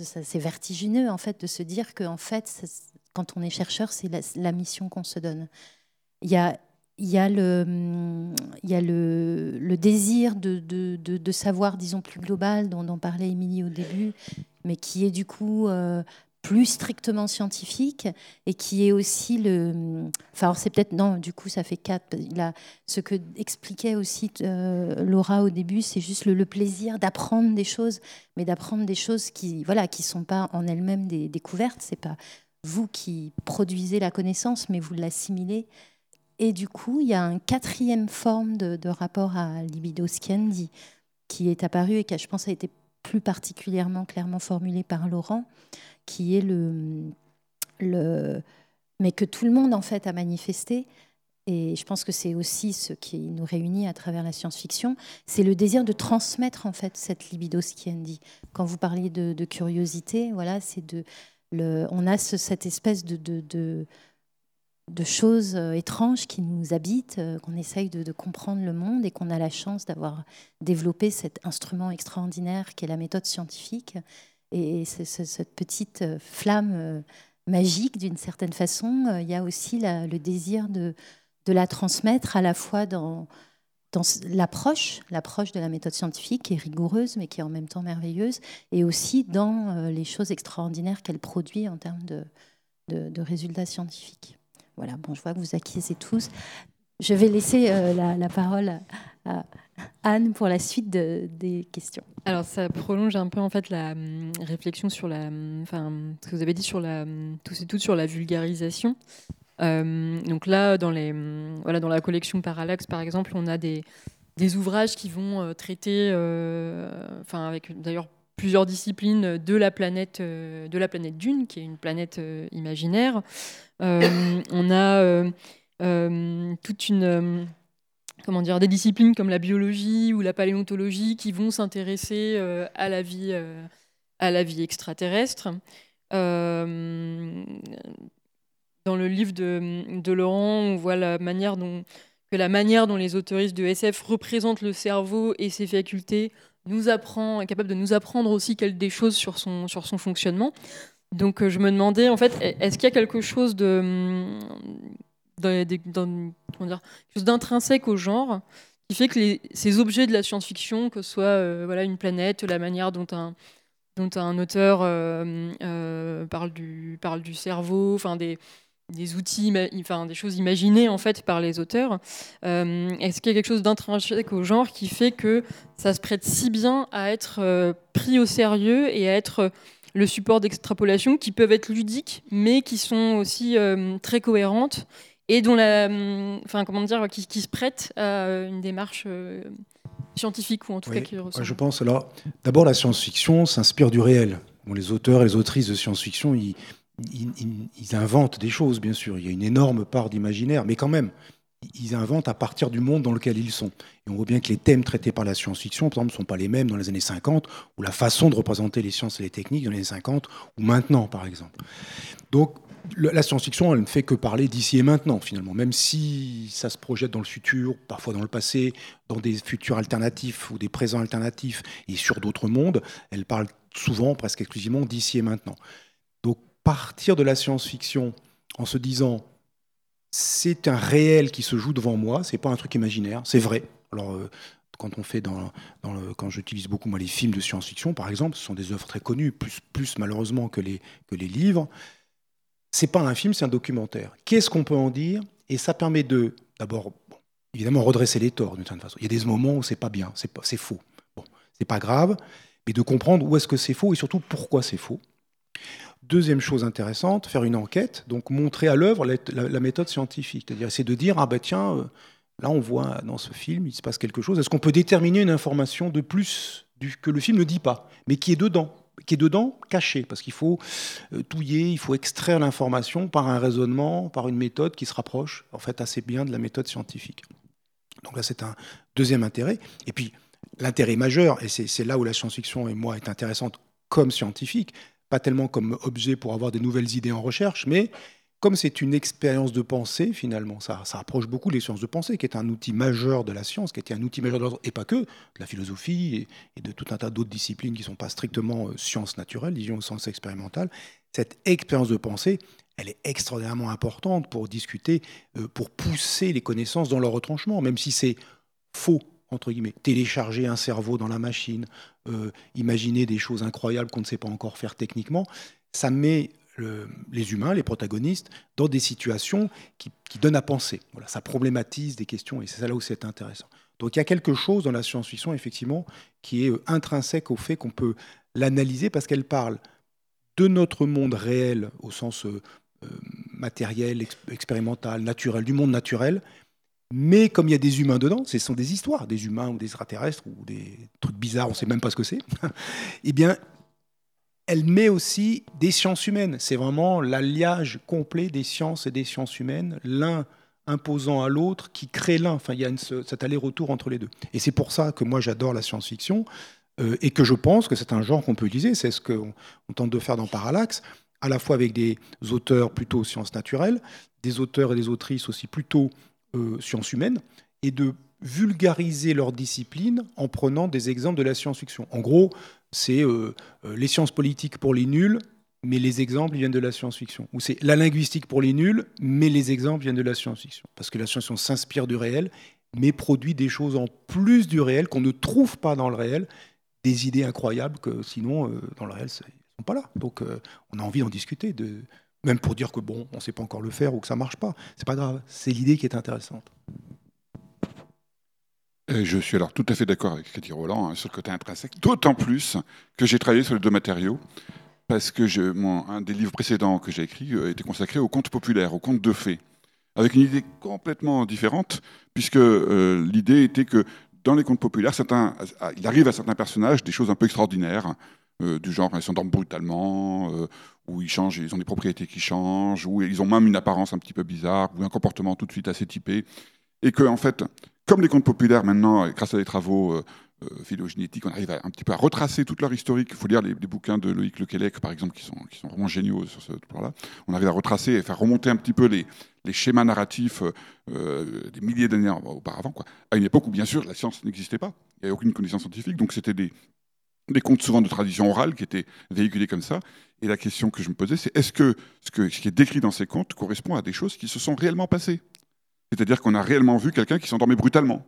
c'est vertigineux, en fait, de se dire que, en fait, quand on est chercheur, c'est la, mission qu'on se donne. Il y a, le, le, le désir de, savoir, disons, plus global, dont, dont parlait Émilie au début, mais qui est du coup plus strictement scientifique et qui est aussi le. Enfin, c'est peut-être. Non, du coup, ça fait quatre. Ce que expliquait aussi euh, Laura au début, c'est juste le, plaisir d'apprendre des choses, mais d'apprendre des choses qui voilà, qui sont pas en elles-mêmes des découvertes. C'est pas vous qui produisez la connaissance, mais vous l'assimilez. Et du coup, il y a une quatrième forme de, rapport à libido qui est apparu et qui, je pense, a été plus particulièrement clairement formulé par Laurent, qui est le, le, mais que tout le monde en fait a manifesté. Et je pense que c'est aussi ce qui nous réunit à travers la science-fiction, c'est le désir de transmettre en fait cette libido dit. Quand vous parliez de, curiosité, voilà, c'est de, on a cette espèce de, choses euh, étranges qui nous habitent, euh, qu'on essaye de, comprendre le monde et qu'on a la chance d'avoir développé cet instrument extraordinaire qui est la méthode scientifique. Et cette petite euh, flamme magique, d'une certaine façon, il y a aussi le désir de, la transmettre à la fois dans, dans l'approche, l'approche de la méthode scientifique qui est rigoureuse mais qui est en même temps merveilleuse, et aussi dans les choses extraordinaires qu'elle produit en termes de, résultats scientifiques. Voilà, bon, je vois que vous acquiescez tous. Je vais laisser la, la, parole à, Anne pour la suite des questions. Alors ça prolonge un peu en fait la hum, réflexion sur la, hum, enfin ce que vous avez dit sur la, hum, tout et tout sur la vulgarisation. Euh, donc là, dans les, voilà, dans la collection Parallax par exemple, on a des, des ouvrages qui vont euh, traiter, euh, enfin avec d'ailleurs plusieurs disciplines de la planète, de la planète Dune, qui est une planète imaginaire. on a toute une comment dire, des disciplines comme la biologie ou la paléontologie qui vont s'intéresser à, la vie, à la vie extraterrestre. Dans le livre de, Laurent, on voit la manière dont, que la manière dont les autoristes de SF représentent le cerveau et ses facultés nous apprend, est capable de nous apprendre aussi des choses sur son, sur son fonctionnement. Donc je me demandais, en fait, est-ce qu'il y a quelque chose de chose d'intrinsèque au genre qui fait que ces objets de la science-fiction, que ce soit euh, voilà, une planète, la manière dont un, dont un auteur euh, euh, parle, du, parle du cerveau, enfin des, des outils, enfin des choses imaginées en fait par les auteurs. Est-ce qu'il y a quelque chose d'intrinsèque au genre qui fait que ça se prête si bien à être pris au sérieux et à être le support d'extrapolation qui peuvent être ludiques, mais qui sont aussi très cohérentes et dont la, hum, enfin comment dire, qui, se prête à une démarche euh, scientifique ou en tout cas qui ressemble. Je pense alors, d'abord la science-fiction s'inspire du réel. Bon, les auteurs et les autrices de science-fiction, ils, ils, inventent des choses, bien sûr. Il y a une énorme part d'imaginaire, mais quand même, ils inventent à partir du monde dans lequel ils sont. Et on voit bien que les thèmes traités par la science-fiction, par exemple, ne sont pas les mêmes dans les années 50, ou la façon de représenter les sciences et les techniques dans les années 50, ou maintenant, par exemple. Donc, la science-fiction, elle ne fait que parler d'ici et maintenant, finalement, même si ça se projette dans le futur, parfois dans le passé, dans des futurs alternatifs ou des présents alternatifs et sur d'autres mondes, elle parle souvent, presque exclusivement, d'ici et maintenant. Partir de la science-fiction en se disant c'est un réel qui se joue devant moi, c'est pas un truc imaginaire, c'est vrai. Alors, euh, quand on fait quand j'utilise beaucoup moi les films de science-fiction, par exemple, ce sont des œuvres très connues, plus, malheureusement que les, que les livres c'est pas un film, c'est un documentaire. Qu'est-ce qu'on peut en dire? Et ça permet de, d'abord, évidemment redresser les torts d'une certaine façon. Il y a des moments où c'est pas bien, c'est, c'est faux. Bon, c'est pas grave, mais de comprendre où est-ce que c'est faux et surtout pourquoi c'est faux. Deuxième chose intéressante, faire une enquête, donc montrer à l'œuvre la, méthode scientifique. C'est-à-dire essayer de dire, ah ben tiens, euh, là on voit dans ce film, il se passe quelque chose. Est-ce qu'on peut déterminer une information de plus que le film ne dit pas, mais qui est dedans qui est dedans, caché, parce qu'il faut euh, touiller, il faut extraire l'information par un raisonnement, par une méthode qui se rapproche en fait assez bien de la méthode scientifique. Donc là, c'est un deuxième intérêt. Et puis, l'intérêt majeur, et c'est là où la science-fiction et moi est intéressante comme scientifique, pas tellement comme objet pour avoir des nouvelles idées en recherche, mais comme c'est une expérience de pensée, finalement, ça, ça approche beaucoup les sciences de pensée, qui est un outil majeur de la science, qui est un outil majeur de la, et pas que, de la philosophie et, de tout un tas d'autres disciplines qui ne sont pas strictement euh, sciences naturelles, disons au sens expérimental. Cette expérience de pensée, elle est extraordinairement importante pour discuter, euh, pour pousser les connaissances dans leur retranchement, même si c'est faux, Télécharger un cerveau dans la machine, euh, imaginer des choses incroyables qu'on ne sait pas encore faire techniquement, ça met les humains, les protagonistes, dans des situations qui, donnent à penser. Ça problématise des questions et c'est là où c'est intéressant. Donc il y a quelque chose dans la science-fiction, effectivement, qui est euh, intrinsèque au fait qu'on peut l'analyser parce qu'elle parle de notre monde réel au sens euh, matériel, expérimental, naturel, du monde naturel. Mais comme il y a des humains dedans, ce sont des histoires, des humains ou des extraterrestres ou des trucs bizarres, on ne sait même pas ce que c'est, *laughs* eh bien, elle met aussi des sciences humaines. C'est vraiment l'alliage complet des sciences et des sciences humaines, l'un imposant à l'autre, qui crée l'un. Enfin, il y a cet aller-retour entre les deux. Et c'est pour ça que moi j'adore la science-fiction euh, et que je pense que c'est un genre qu'on peut utiliser. C'est ce qu'on tente de faire dans Parallax, à la fois avec des auteurs plutôt sciences naturelles, des auteurs et des autrices aussi plutôt euh, sciences humaines, et de vulgariser leur discipline en prenant des exemples de la science-fiction. En gros, c'est euh, euh, les sciences politiques pour les nuls, mais les exemples viennent de la science-fiction. Ou c'est la linguistique pour les nuls, mais les exemples viennent de la science-fiction. Parce que la science-fiction s'inspire du réel, mais produit des choses en plus du réel qu'on ne trouve pas dans le réel, des idées incroyables que sinon, dans le réel, elles ne sont pas là. Donc on a envie d'en discuter, de... même pour dire que bon, on ne sait pas encore le faire ou que ça ne marche pas. C'est pas grave, c'est l'idée qui est intéressante. Je suis alors tout à fait d'accord avec Cathy Roland hein, sur le côté intrinsèque, d'autant plus que j'ai travaillé sur les deux matériaux, parce que un des livres précédents que j'ai écrit euh, était consacré au conte populaire, au conte de fées, avec une idée complètement différente, puisque euh, l'idée était que dans les contes populaires, certains, il arrive à certains personnages des choses un peu extraordinaires, euh, du genre ils s'endorment brutalement, ou ils changent, ils ont des propriétés qui changent, ou ils ont même une apparence un petit peu bizarre, ou un comportement tout de suite assez typé, et que en fait comme les contes populaires maintenant, grâce à des travaux euh, euh, phylogénétiques, on arrive un petit peu à retracer toute leur historique. Il faut lire les, bouquins de Loïc Lequelec, par exemple, qui sont, vraiment géniaux sur ce plan-là. On arrive à retracer et faire remonter un petit peu les, schémas narratifs euh, des milliers d'années auparavant, à une époque où, bien sûr, la science n'existait pas. Il n'y avait aucune connaissance scientifique, donc c'était des, des contes souvent de tradition orale qui étaient véhiculés comme ça. Et la question que je me posais, c'est est-ce que ce, qui est décrit dans ces contes correspond à des choses qui se sont réellement passées? C'est-à-dire qu'on a réellement vu quelqu'un qui s'endormait brutalement.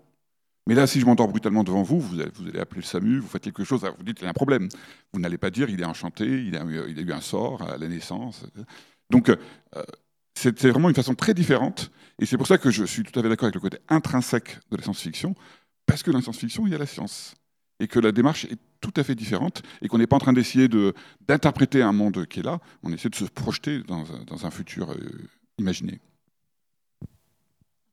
Mais là, si je m'endors brutalement devant vous, vous allez, appeler le SAMU, vous faites quelque chose, vous dites qu'il y a un problème. Vous n'allez pas dire il est enchanté, il a, eu un sort à la naissance. Donc, euh, c'est vraiment une façon très différente. Et c'est pour ça que je suis tout à fait d'accord avec le côté intrinsèque de la science-fiction, parce que dans la science-fiction, il y a la science. Et que la démarche est tout à fait différente, et qu'on n'est pas en train d'essayer d'interpréter un monde qui est là, on essaie de se projeter dans, un futur euh, imaginé.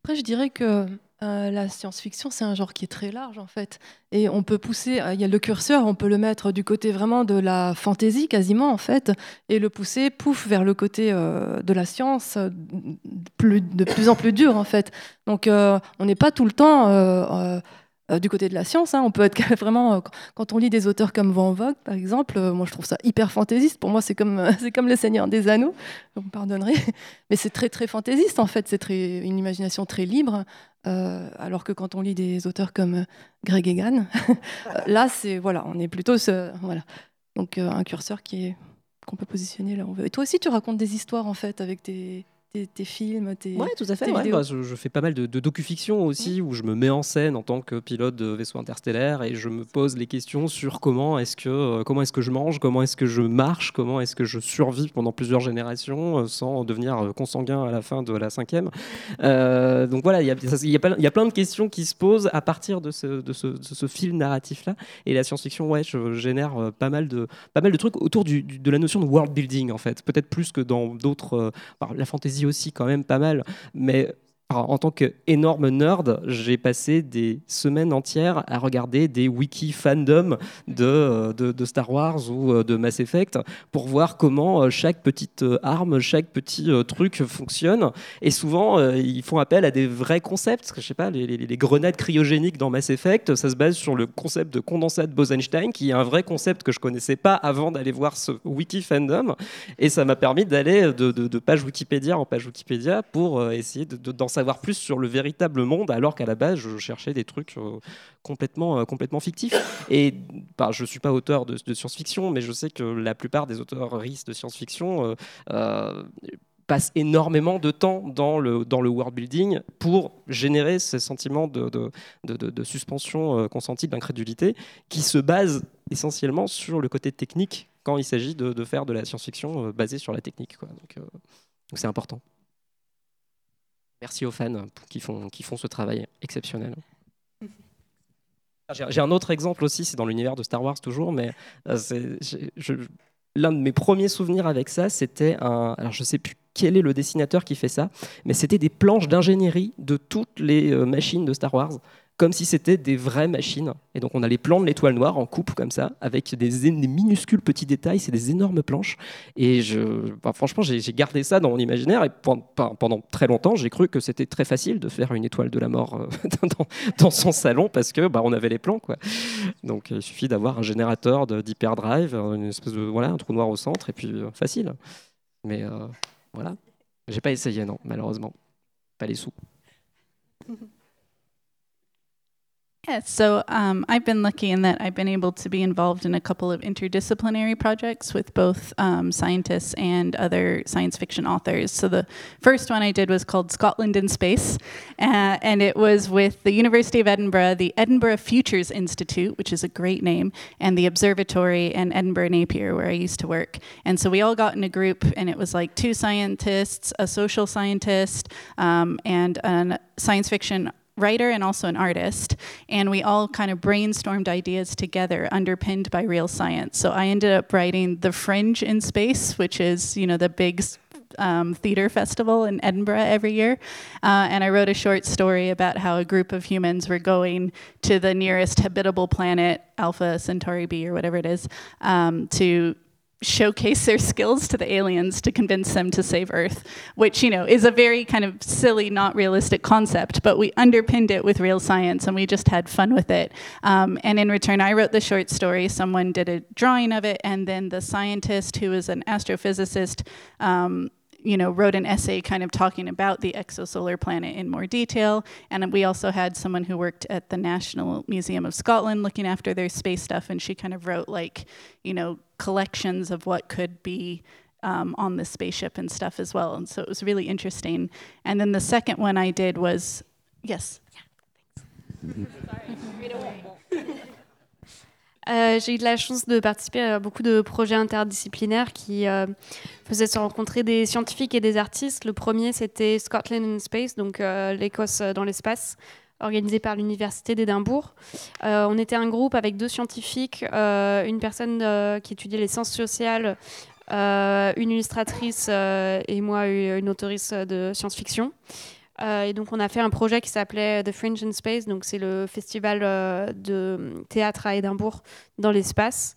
Après, je dirais que euh, la science-fiction, c'est un genre qui est très large en fait. Et on peut pousser, euh, il y a le curseur, on peut le mettre du côté vraiment de la fantaisie quasiment en fait, et le pousser, pouf, vers le côté de la science, de plus en plus dur en fait. Donc on n'est pas tout le temps euh, du côté de la science. Hein, on peut être *laughs* vraiment, euh, quand on lit des auteurs comme Van Vogt, par exemple, euh, moi je trouve ça hyper fantaisiste. Pour moi, c'est comme, *laughs* c'est comme Le Seigneur des Anneaux, vous me pardonnerez, *laughs* mais c'est très très fantaisiste en fait. C'est très, une imagination très libre. alors que quand on lit des auteurs comme Greg Egan, là c'est voilà, on est plutôt ce, voilà. Donc un curseur qui est qu'on peut positionner là où on veut. Et toi aussi, tu racontes des histoires en fait avec tes, tes, films, tes. Ouais, tout à fait. Ouais, bah, je, fais pas mal de, de docu-fiction aussi, où je me mets en scène en tant que pilote de vaisseau interstellaire et je me pose les questions sur comment est-ce que, euh, comment est-ce que je mange, comment est-ce que je marche, comment est-ce que je survis pendant plusieurs générations euh, sans devenir euh, consanguin à la fin de la cinquième. donc voilà, il y a, y, a, y a plein de questions qui se posent à partir de ce, de ce, de ce fil narratif-là. Et la science-fiction, ouais, je génère pas mal de, pas mal de trucs autour du, de la notion de world building, en fait. Peut-être plus que dans d'autres. la fantasy aussi, quand même, pas mal. Mais en tant qu'énorme nerd, j'ai passé des semaines entières à regarder des wiki fandom de, euh, de, Star Wars ou euh, de Mass Effect pour voir comment euh, chaque petite arme, chaque petit truc fonctionne. Et souvent, ils font appel à des vrais concepts. Je sais pas, les, grenades cryogéniques dans Mass Effect, ça se base sur le concept de condensat de Bose-Einstein, qui est un vrai concept que je connaissais pas avant d'aller voir ce wiki fandom. Et ça m'a permis d'aller de, de, page Wikipédia en page Wikipédia pour essayer d'en savoir savoir plus sur le véritable monde, alors qu'à la base, je cherchais des trucs euh, complètement, euh, complètement fictifs. Et bah, je ne suis pas auteur de, science-fiction, mais je sais que la plupart des auteurs de science-fiction euh, passent énormément de temps dans le, dans le world building pour générer ces sentiments de, de, suspension consentie, d'incrédulité, qui se basent essentiellement sur le côté technique quand il s'agit de, faire de la science-fiction basée sur la technique. Donc c'est important. Merci aux fans qui font, qui font ce travail exceptionnel. *laughs* J'ai un autre exemple aussi, c'est dans l'univers de Star Wars toujours, mais euh, l'un de mes premiers souvenirs avec ça, c'était un. Alors je sais plus quel est le dessinateur qui fait ça, mais c'était des planches d'ingénierie de toutes les euh, machines de Star Wars comme si c'était des vraies machines. Et donc on a les plans de l'étoile noire en coupe comme ça, avec des, minuscules petits détails, c'est des énormes planches. Et je, bah, franchement, j'ai gardé ça dans mon imaginaire. Et pendant, très longtemps, j'ai cru que c'était très facile de faire une étoile de la mort euh, *laughs* dans, son salon parce que bah, on avait les plans. Quoi. Donc il suffit d'avoir un générateur d'hyperdrive, une espèce de voilà, un trou noir au centre, et puis euh, facile. Mais euh, voilà, j'ai pas essayé, non, malheureusement. Pas les sous. *laughs* Yeah, so um, I've been lucky in that I've been able to be involved in a couple of interdisciplinary projects with both um, scientists and other science fiction authors. So the first one I did was called Scotland in Space, uh, and it was with the University of Edinburgh, the Edinburgh Futures Institute, which is a great name, and the Observatory in Edinburgh Napier, where I used to work. And so we all got in a group, and it was like two scientists, a social scientist, um, and a science fiction writer and also an artist, and we all kind of brainstormed ideas together, underpinned by real science. So I ended up writing The Fringe in Space, which is you know the big um, theater festival in Edinburgh every year. Uh, and I wrote a short story about how a group of humans were going to the nearest habitable planet, Alpha Centauri B or whatever it is, um, to showcase their skills to the aliens to convince them to save Earth, which, you know, is a very kind of silly, not realistic concept, but we underpinned it with real science and we just had fun with it. Um, and in return, I wrote the short story, someone did a drawing of it, and then the scientist who is an astrophysicist um, you know, wrote an essay kind of talking about the exosolar planet in more detail. And we also had someone who worked at the National Museum of Scotland looking after their space stuff, and she kind of wrote like, you know, collections of what could be um, on the spaceship and stuff as well. And so it was really interesting. And then the second one I did was, yes. Yeah, thanks. *laughs* Euh, j'ai eu la chance de participer à beaucoup de projets interdisciplinaires qui euh, faisaient se rencontrer des scientifiques et des artistes. Le premier, c'était Scotland in Space, donc euh, l'Écosse dans l'espace, organisé par l'Université d'Édimbourg. on était un groupe avec deux scientifiques, une personne qui étudiait les sciences sociales, une illustratrice et moi, une autrice de science-fiction. Euh, et donc, on a fait un projet qui s'appelait The Fringe in Space. Donc, c'est le festival euh, de théâtre à Édimbourg dans l'espace,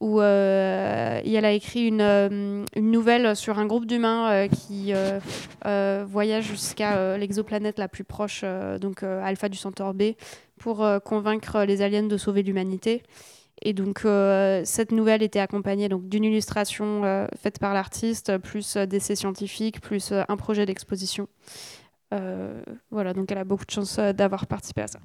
où euh, elle a écrit une, nouvelle sur un groupe d'humains qui voyage jusqu'à l'exoplanète la plus proche, donc Alpha du Centaure B, pour convaincre les aliens de sauver l'humanité. Et donc, cette nouvelle était accompagnée d'une illustration faite par l'artiste, plus d'essais scientifiques, plus un projet d'exposition. Euh, voilà, donc elle a beaucoup de chance euh, d'avoir participé à ça.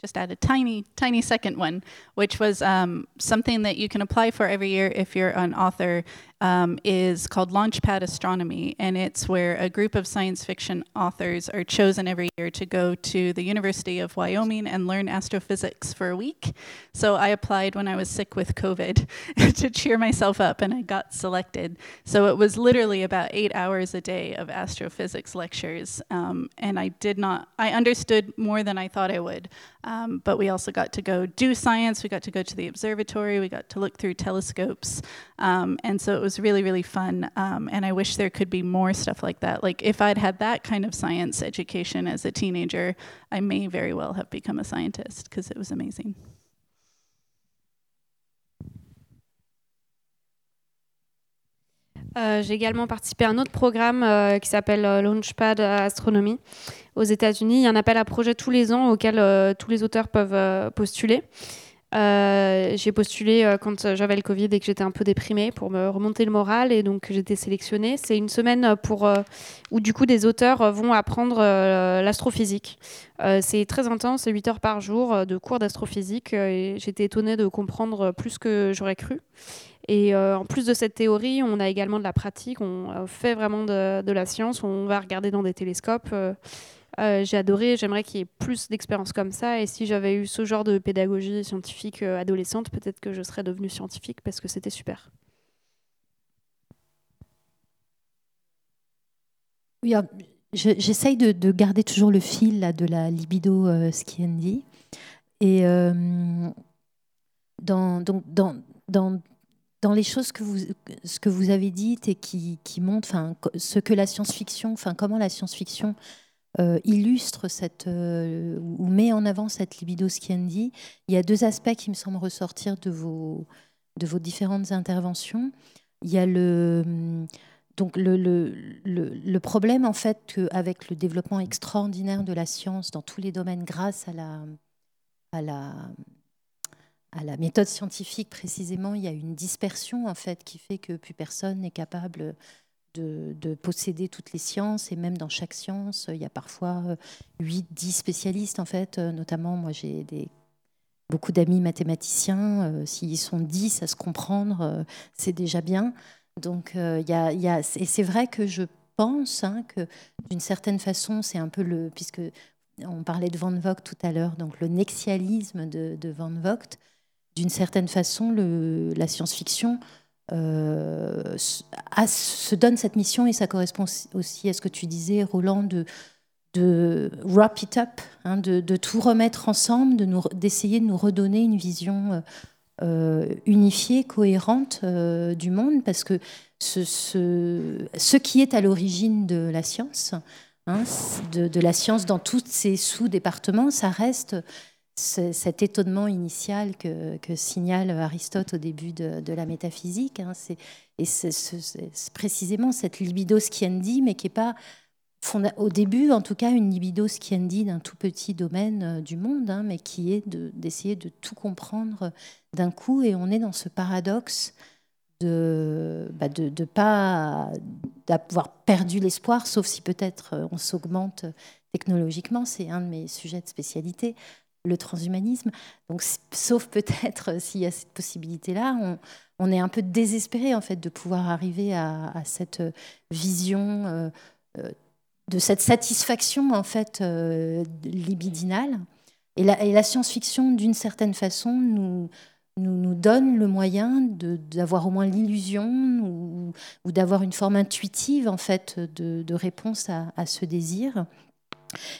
just add a tiny, tiny second one, which was um, something that you can apply for every year if you're an author um, is called Launchpad Astronomy, and it's where a group of science fiction authors are chosen every year to go to the University of Wyoming and learn astrophysics for a week. So I applied when I was sick with COVID *laughs* to cheer myself up, and I got selected. So it was literally about eight hours a day of astrophysics lectures, um, and I did not, I understood more than I thought I would. Um, but we also got to go do science, we got to go to the observatory, we got to look through telescopes. Um, and so it was really, really fun. Um, and I wish there could be more stuff like that. Like if I'd had that kind of science education as a teenager, I may very well have become a scientist because it was amazing. Euh, j'ai également participé à un autre programme euh, qui s'appelle euh, Launchpad Astronomy aux États-Unis. Il y a un appel à projet tous les ans auquel euh, tous les auteurs peuvent euh, postuler. Euh, j'ai postulé euh, quand j'avais le Covid et que j'étais un peu déprimée pour me remonter le moral et donc été sélectionnée. C'est une semaine pour, euh, où du coup des auteurs vont apprendre l'astrophysique. C'est très intense, c'est 8 heures par jour de cours d'astrophysique et j'étais étonnée de comprendre plus que j'aurais cru. Et en plus de cette théorie, on a également de la pratique, on fait vraiment de la science, on va regarder dans des télescopes. Euh, j'ai adoré, j'aimerais qu'il y ait plus d'expériences comme ça. Et si j'avais eu ce genre de pédagogie scientifique euh, adolescente, peut-être que je serais devenue scientifique parce que c'était super. Oui, j'essaye de, de garder toujours le fil de la libido euh. Et euh, dans, donc, dans, les choses que vous, ce que vous avez dites et qui, qui montrent ce que la science-fiction, comment la science-fiction euh, illustre cette, euh, ou met en avant cette libido Skiendi, il y a deux aspects qui me semblent ressortir de vos, de vos différentes interventions. Il y a le, donc le, le, le, le problème, en fait, qu'avec le développement extraordinaire de la science dans tous les domaines, grâce à la, à la, à la méthode scientifique précisément, il y a une dispersion, en fait, qui fait que plus personne n'est capable de, de posséder toutes les sciences. Et même dans chaque science, il y a parfois 8, 10 spécialistes, en fait. Euh, Notamment, moi, j'ai beaucoup d'amis mathématiciens. Euh, S'ils sont 10 à se comprendre, euh, c'est déjà bien. Donc, euh, y a, et c'est vrai que je pense hein, que d'une certaine façon, c'est un peu le. Puisque on parlait de Van Vogt tout à l'heure, donc le nexialisme de, Van Vogt, d'une certaine façon, la science-fiction euh, s- a- se donne cette mission et ça correspond aussi à ce que tu disais, Roland, de, wrap it up, hein, de, tout remettre ensemble, d'essayer de nous redonner une vision euh, euh, unifiée, cohérente du monde, parce que ce, qui est à l'origine de la science, hein, de la science dans tous ses sous-départements, ça reste ce- cet étonnement initial que, signale Aristote au début de, la métaphysique. hein. Et c'est précisément cette libido sciendi, mais qui n'est pas au début, en tout cas, une libido sciendi d'un tout petit domaine euh, du monde, hein, mais qui est de- d'essayer de, tout comprendre d'un coup. Et on est dans ce paradoxe de bah, de pas d'avoir perdu l'espoir, sauf si peut-être euh, on s'augmente technologiquement. C'est un de mes sujets de spécialité, le transhumanisme. Donc, sauf peut-être euh, s'il y a cette possibilité-là, on, est un peu désespéré en fait de pouvoir arriver à, cette vision. euh, euh, de cette satisfaction en fait euh, libidinale et la, science-fiction d'une certaine façon nous, donne le moyen d'avoir au moins l'illusion ou, d'avoir une forme intuitive en fait de, réponse à ce désir.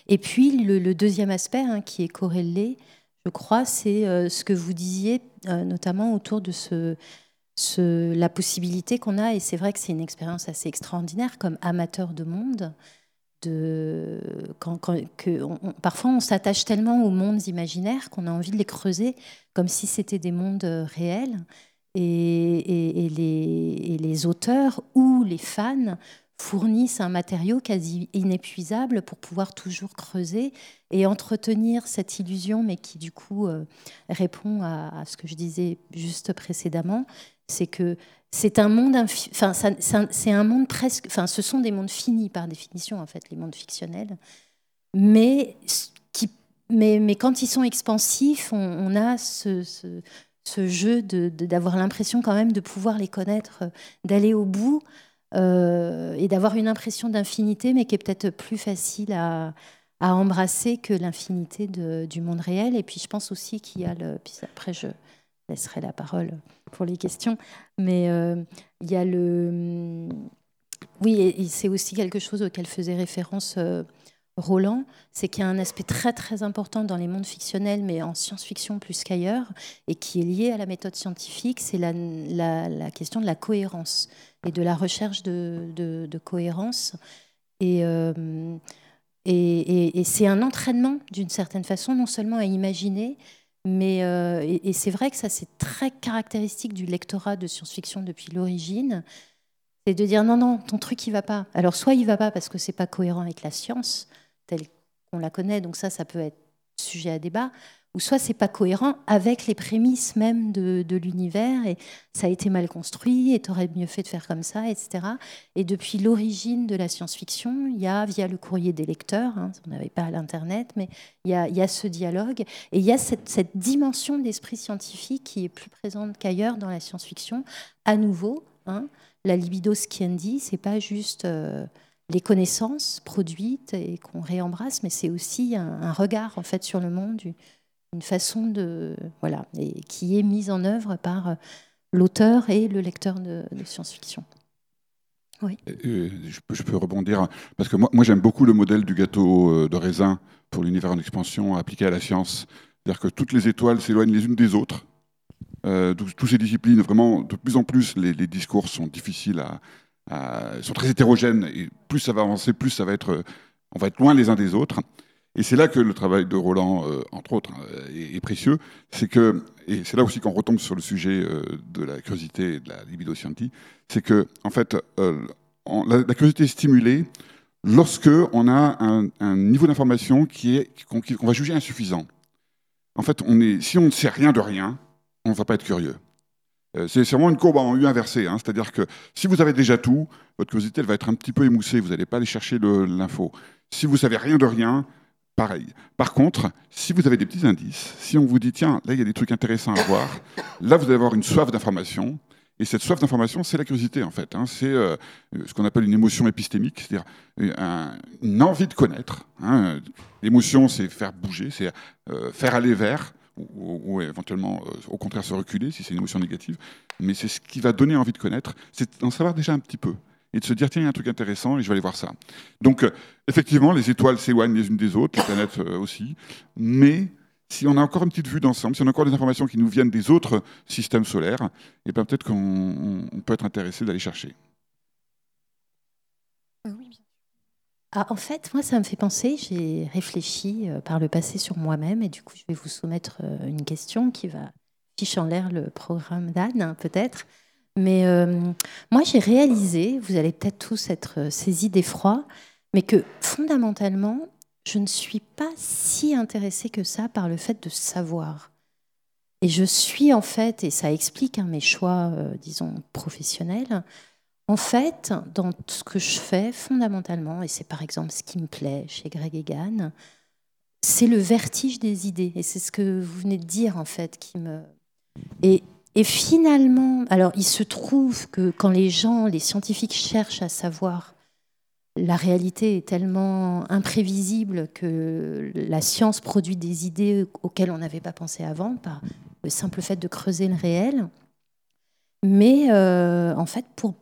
Et puis le, deuxième aspect hein, qui est corrélé, je crois, c'est euh, ce que vous disiez, euh, notamment autour de la possibilité qu'on a, et c'est vrai que c'est une expérience assez extraordinaire comme amateur de monde, parfois on s'attache tellement aux mondes imaginaires qu'on a envie de les creuser comme si c'était des mondes euh, réels. Et les auteurs ou les fans fournissent un matériau quasi inépuisable pour pouvoir toujours creuser et entretenir cette illusion, mais qui du coup euh, répond à, ce que je disais juste précédemment, c'est que c'est un monde, enfin, c'est un monde presque, enfin, ce sont des mondes finis par définition en fait, les mondes fictionnels, mais qui, mais, mais quand ils sont expansifs, on, a ce, jeu d'avoir l'impression quand même de pouvoir les connaître, d'aller au bout et d'avoir une impression d'infinité, mais qui est peut-être plus facile à, embrasser que l'infinité du monde réel. Et puis je pense aussi qu'il y a le... Puis après, je laisserai la parole pour les questions. Mais euh, il y a le... Oui, et, c'est aussi quelque chose auquel faisait référence euh, Roland, c'est qu'il y a un aspect très très important dans les mondes fictionnels, mais en science-fiction plus qu'ailleurs, et qui est lié à la méthode scientifique, c'est la, question de la cohérence et de la recherche de, cohérence. Et... Euh, et, c'est un entraînement, d'une certaine façon, non seulement à imaginer, mais euh, et, c'est vrai que ça, c'est très caractéristique du lectorat de science-fiction depuis l'origine. C'est de dire non, non, ton truc, il va pas. Alors, soit il va pas parce que c'est pas cohérent avec la science, telle qu'on la connaît, donc ça, ça peut être sujet à débat, ou soit c'est pas cohérent avec les prémices même de, l'univers et ça a été mal construit et tu aurais mieux fait de faire comme ça, etc. Et depuis l'origine de la science-fiction, il y a via le courrier des lecteurs, hein, on n'avait pas l'internet, mais il y, a, ce dialogue et il y a cette, dimension d'esprit scientifique qui est plus présente qu'ailleurs dans la science-fiction. À nouveau, hein, la libido sciendi, c'est pas juste euh, les connaissances produites et qu'on réembrasse, mais c'est aussi un, regard en fait sur le monde une façon de voilà et qui est mise en œuvre par euh, l'auteur et le lecteur de, science-fiction. Oui. je, peux, rebondir parce que moi, j'aime beaucoup le modèle du gâteau euh, de raisin pour l'univers en expansion appliqué à la science. C'est-à-dire que toutes les étoiles s'éloignent les unes des autres. Euh, toutes ces disciplines, vraiment, de plus en plus, les, discours sont difficiles à, sont très hétérogènes et plus ça va avancer, plus ça va être, on va être loin les uns des autres. Et c'est là que le travail de Roland, euh, entre autres, hein, est, précieux. C'est que, et c'est là aussi qu'on retombe sur le sujet euh, de la curiosité et de la libido scienti, c'est que, en fait, euh, la, curiosité est stimulée lorsque on a un, niveau d'information qui est qu'on va juger insuffisant. En fait, on est, si on ne sait rien de rien, on ne va pas être curieux. C'est vraiment une courbe en U inversée, hein. c'est-à-dire que si vous avez déjà tout, votre curiosité elle va être un petit peu émoussée, vous n'allez pas aller chercher l'info. Si vous savez rien de rien, pareil. Par contre, si vous avez des petits indices, si on vous dit, tiens, là, il y a des trucs intéressants à voir, là, vous allez avoir une soif d'information. Et cette soif d'information, c'est la curiosité, en fait. Hein. C'est euh, ce qu'on appelle une émotion épistémique, c'est-à-dire euh, une envie de connaître. Hein. L'émotion, c'est faire bouger, c'est euh, faire aller vers, ou, éventuellement, au contraire, se reculer, si c'est une émotion négative. Mais c'est ce qui va donner envie de connaître, c'est d'en savoir déjà un petit peu et de se dire tiens, il y a un truc intéressant et je vais aller voir ça. Donc, euh, effectivement, les étoiles s'éloignent les unes des autres, les planètes euh, aussi, mais si on a encore une petite vue d'ensemble, si on a encore des informations qui nous viennent des autres systèmes solaires, et eh ben peut-être qu'on peut être intéressé d'aller chercher. Euh, ah, en fait, moi, ça me fait penser, j'ai réfléchi par le passé sur moi-même, et du coup, je vais vous soumettre une question qui va ficher en l'air le programme d'Anne, peut-être. Mais euh, moi, j'ai réalisé, vous allez peut-être tous être euh, saisis d'effroi, mais que fondamentalement, je ne suis pas si intéressée que ça par le fait de savoir. Et je suis en fait, et ça explique hein, mes choix, euh, disons, professionnels, en fait, dans ce que je fais fondamentalement, et c'est par exemple ce qui me plaît chez Greg Egan, c'est le vertige des idées. Et c'est ce que vous venez de dire, en fait, qui me... et finalement, alors il se trouve que quand les gens, les scientifiques cherchent à savoir, la réalité est tellement imprévisible que la science produit des idées auxquelles on n'avait pas pensé avant par le simple fait de creuser le réel. Mais euh, en fait, pour,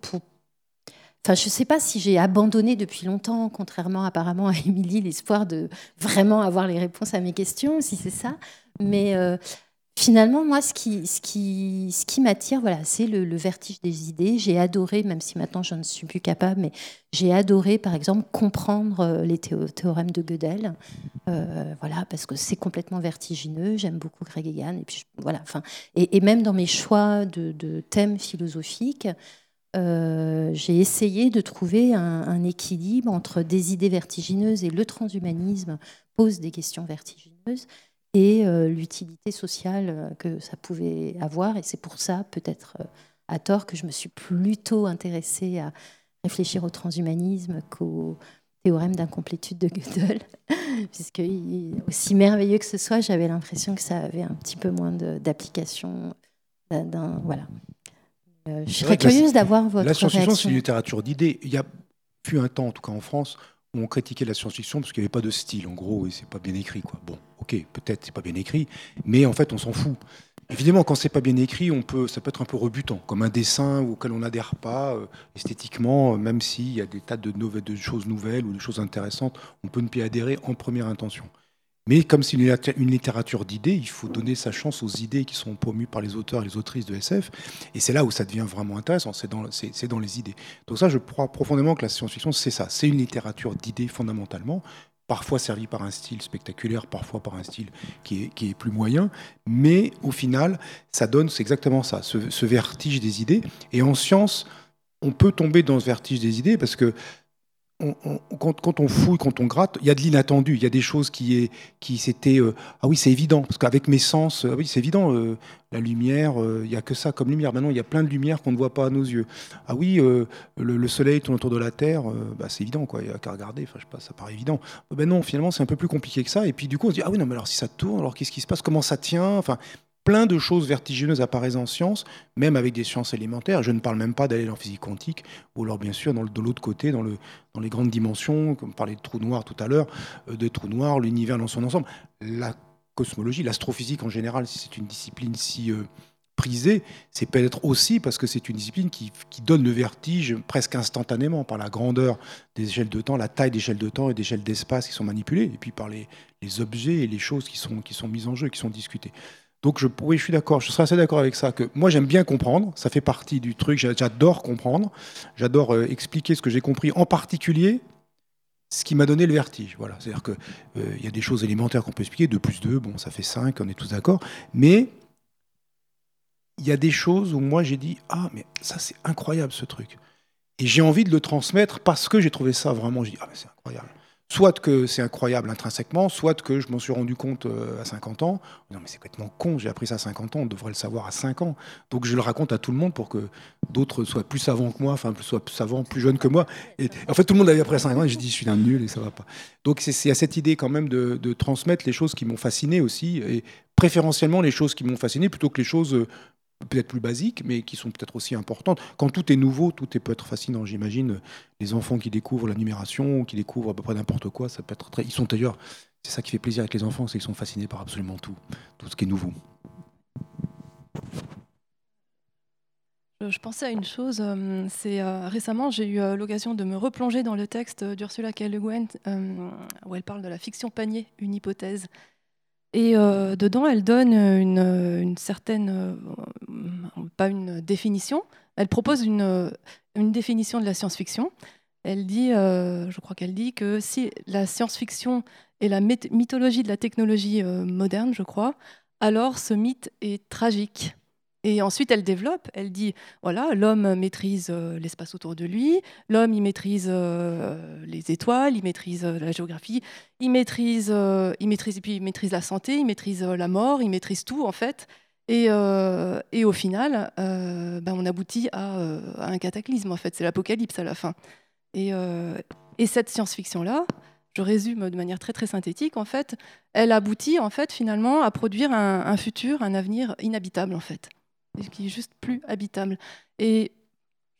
Enfin, je ne sais pas si j'ai abandonné depuis longtemps, contrairement apparemment à Émilie, l'espoir de vraiment avoir les réponses à mes questions, si c'est ça. Mais euh, finalement, moi, ce qui, m'attire, voilà, c'est le, vertige des idées. J'ai adoré, même si maintenant je ne suis plus capable, mais j'ai adoré, par exemple, comprendre euh, les théorèmes de Gödel. Euh, voilà, parce que c'est complètement vertigineux. J'aime beaucoup Greg Egan. Et, puis, voilà, enfin, et, même dans mes choix de, thèmes philosophiques, euh, j'ai essayé de trouver un, équilibre entre des idées vertigineuses et le transhumanisme pose des questions vertigineuses et euh, l'utilité sociale euh, que ça pouvait avoir. Et c'est pour ça, peut-être euh, à tort, que je me suis plutôt intéressée à réfléchir au transhumanisme qu'au théorème d'incomplétude de Gödel, *laughs* puisque aussi merveilleux que ce soit, j'avais l'impression que ça avait un petit peu moins d'application voilà. Euh, je serais curieuse d'avoir votre La science-fiction, c'est une littérature d'idées. Il y a fut un temps, en tout cas en France, on critiquait la science-fiction parce qu'il n'y avait pas de style, en gros, et c'est pas bien écrit. Quoi. Bon, ok, peut-être c'est pas bien écrit, mais en fait, on s'en fout. Évidemment, quand c'est pas bien écrit, on peut, ça peut être un peu rebutant, comme un dessin auquel on n'adhère pas euh, esthétiquement, euh, même s'il y a des tas de, choses nouvelles ou de choses intéressantes, on peut ne pas y adhérer en première intention. Mais comme c'est une litté- une littérature d'idées, il faut donner sa chance aux idées qui sont promues par les auteurs et les autrices de SF. Et c'est là où ça devient vraiment intéressant, c'est dans, les idées. Donc ça, je crois profondément que la science-fiction, c'est ça. C'est une littérature d'idées fondamentalement, parfois servie par un style spectaculaire, parfois par un style qui est, qui est plus moyen. Mais au final, ça donne, c'est exactement ça, ce, ce vertige des idées. Et en science, on peut tomber dans ce vertige des idées parce que on- quand, on fouille, quand on gratte, il y a de l'inattendu. Il y a des choses qui, est, qui c'était euh, ah oui c'est évident parce qu'avec mes sens, euh, oui c'est évident. euh, la lumière, il y a que ça comme lumière. Maintenant il y a plein de lumière qu'on ne voit pas à nos yeux. Ah oui le, le soleil tourne autour de la Terre, bah, c'est évident quoi. Il y a qu'à regarder. Enfin je sais ça paraît évident. Ben non finalement c'est un peu plus compliqué que ça. Et puis du coup on se dit ah oui non mais alors si ça tourne, alors qu'est-ce qui se passe Comment ça tient Enfin plein de choses vertigineuses apparaissent en science, même avec des sciences élémentaires. Je ne parle même pas d'aller en physique quantique, ou alors bien sûr dans de l'autre côté, dans, le, dans les grandes dimensions, comme on parlait de trous noirs tout à l'heure, euh, de trous noirs, l'univers dans son ensemble. La cosmologie, l'astrophysique en général, si c'est une discipline si euh, prisée, c'est peut-être aussi parce que c'est une discipline qui, donne le vertige presque instantanément par la grandeur des échelles de temps, la taille d'échelles de temps et d'échelles d'espace qui sont manipulées, et puis par les, les objets et les choses qui sont, qui sont mises en jeu, qui sont discutées. Donc je, oui, je suis d'accord, je serais assez d'accord avec ça. Que moi j'aime bien comprendre, ça fait partie du truc. j'a- J'adore comprendre, j'adore euh, expliquer ce que j'ai compris, en particulier ce qui m'a donné le vertige. Voilà, c'est-à-dire que euh, il y a des choses élémentaires qu'on peut expliquer. 2 plus 2, bon, ça fait 5, on est tous d'accord. Mais il y a des choses où moi j'ai dit ah mais ça c'est incroyable ce truc. Et j'ai envie de le transmettre parce que j'ai trouvé ça vraiment. J'ai dit ah mais c'est incroyable. Soit que c'est incroyable intrinsèquement, soit que je m'en suis rendu compte euh, à 50 ans. Non, mais c'est complètement con, j'ai appris ça à 50 ans, on devrait le savoir à 5 ans. Donc je le raconte à tout le monde pour que d'autres soient plus savants que moi, enfin, soient plus savants, plus jeunes que moi. Et en fait, tout le monde l'avait appris à 5 ans et j'ai dit, je suis un nul et ça va pas. Donc c'est à cette idée quand même de, de transmettre les choses qui m'ont fasciné aussi, et préférentiellement les choses qui m'ont fasciné plutôt que les choses euh, peut-être plus basiques, mais qui sont peut-être aussi importantes. Quand tout est nouveau, tout est, peut être fascinant. J'imagine les enfants qui découvrent la numération, qui découvrent à peu près n'importe quoi, ça peut être très. Ils sont d'ailleurs, c'est ça qui fait plaisir avec les enfants, c'est qu'ils sont fascinés par absolument tout, tout ce qui est nouveau. Je, je pensais à une chose, euh, c'est euh, récemment j'ai eu euh, l'occasion de me replonger dans le texte d'Ursula K. Le Guin euh, où elle parle de la fiction panier, une hypothèse. Et euh, dedans, elle donne une, une certaine, euh, pas une définition, elle propose une, euh, une définition de la science-fiction. Elle dit, euh, je crois qu'elle dit que si la science-fiction est la myth- mythologie de la technologie euh, moderne, je crois, alors ce mythe est tragique. Et ensuite, elle développe, elle dit, voilà, l'homme maîtrise euh, l'espace autour de lui, l'homme, il maîtrise euh, les étoiles, il maîtrise euh, la géographie, il maîtrise, il maîtrise, et puis il maîtrise la santé, il maîtrise la mort, il maîtrise tout, en fait. Et, et au final, ben, on aboutit à, un cataclysme, en fait, c'est l'apocalypse à la fin. Et, et cette science-fiction-là, je résume de manière très très synthétique, en fait, elle aboutit en fait finalement à produire un, futur, un avenir inhabitable en fait, qui est juste plus habitable. Et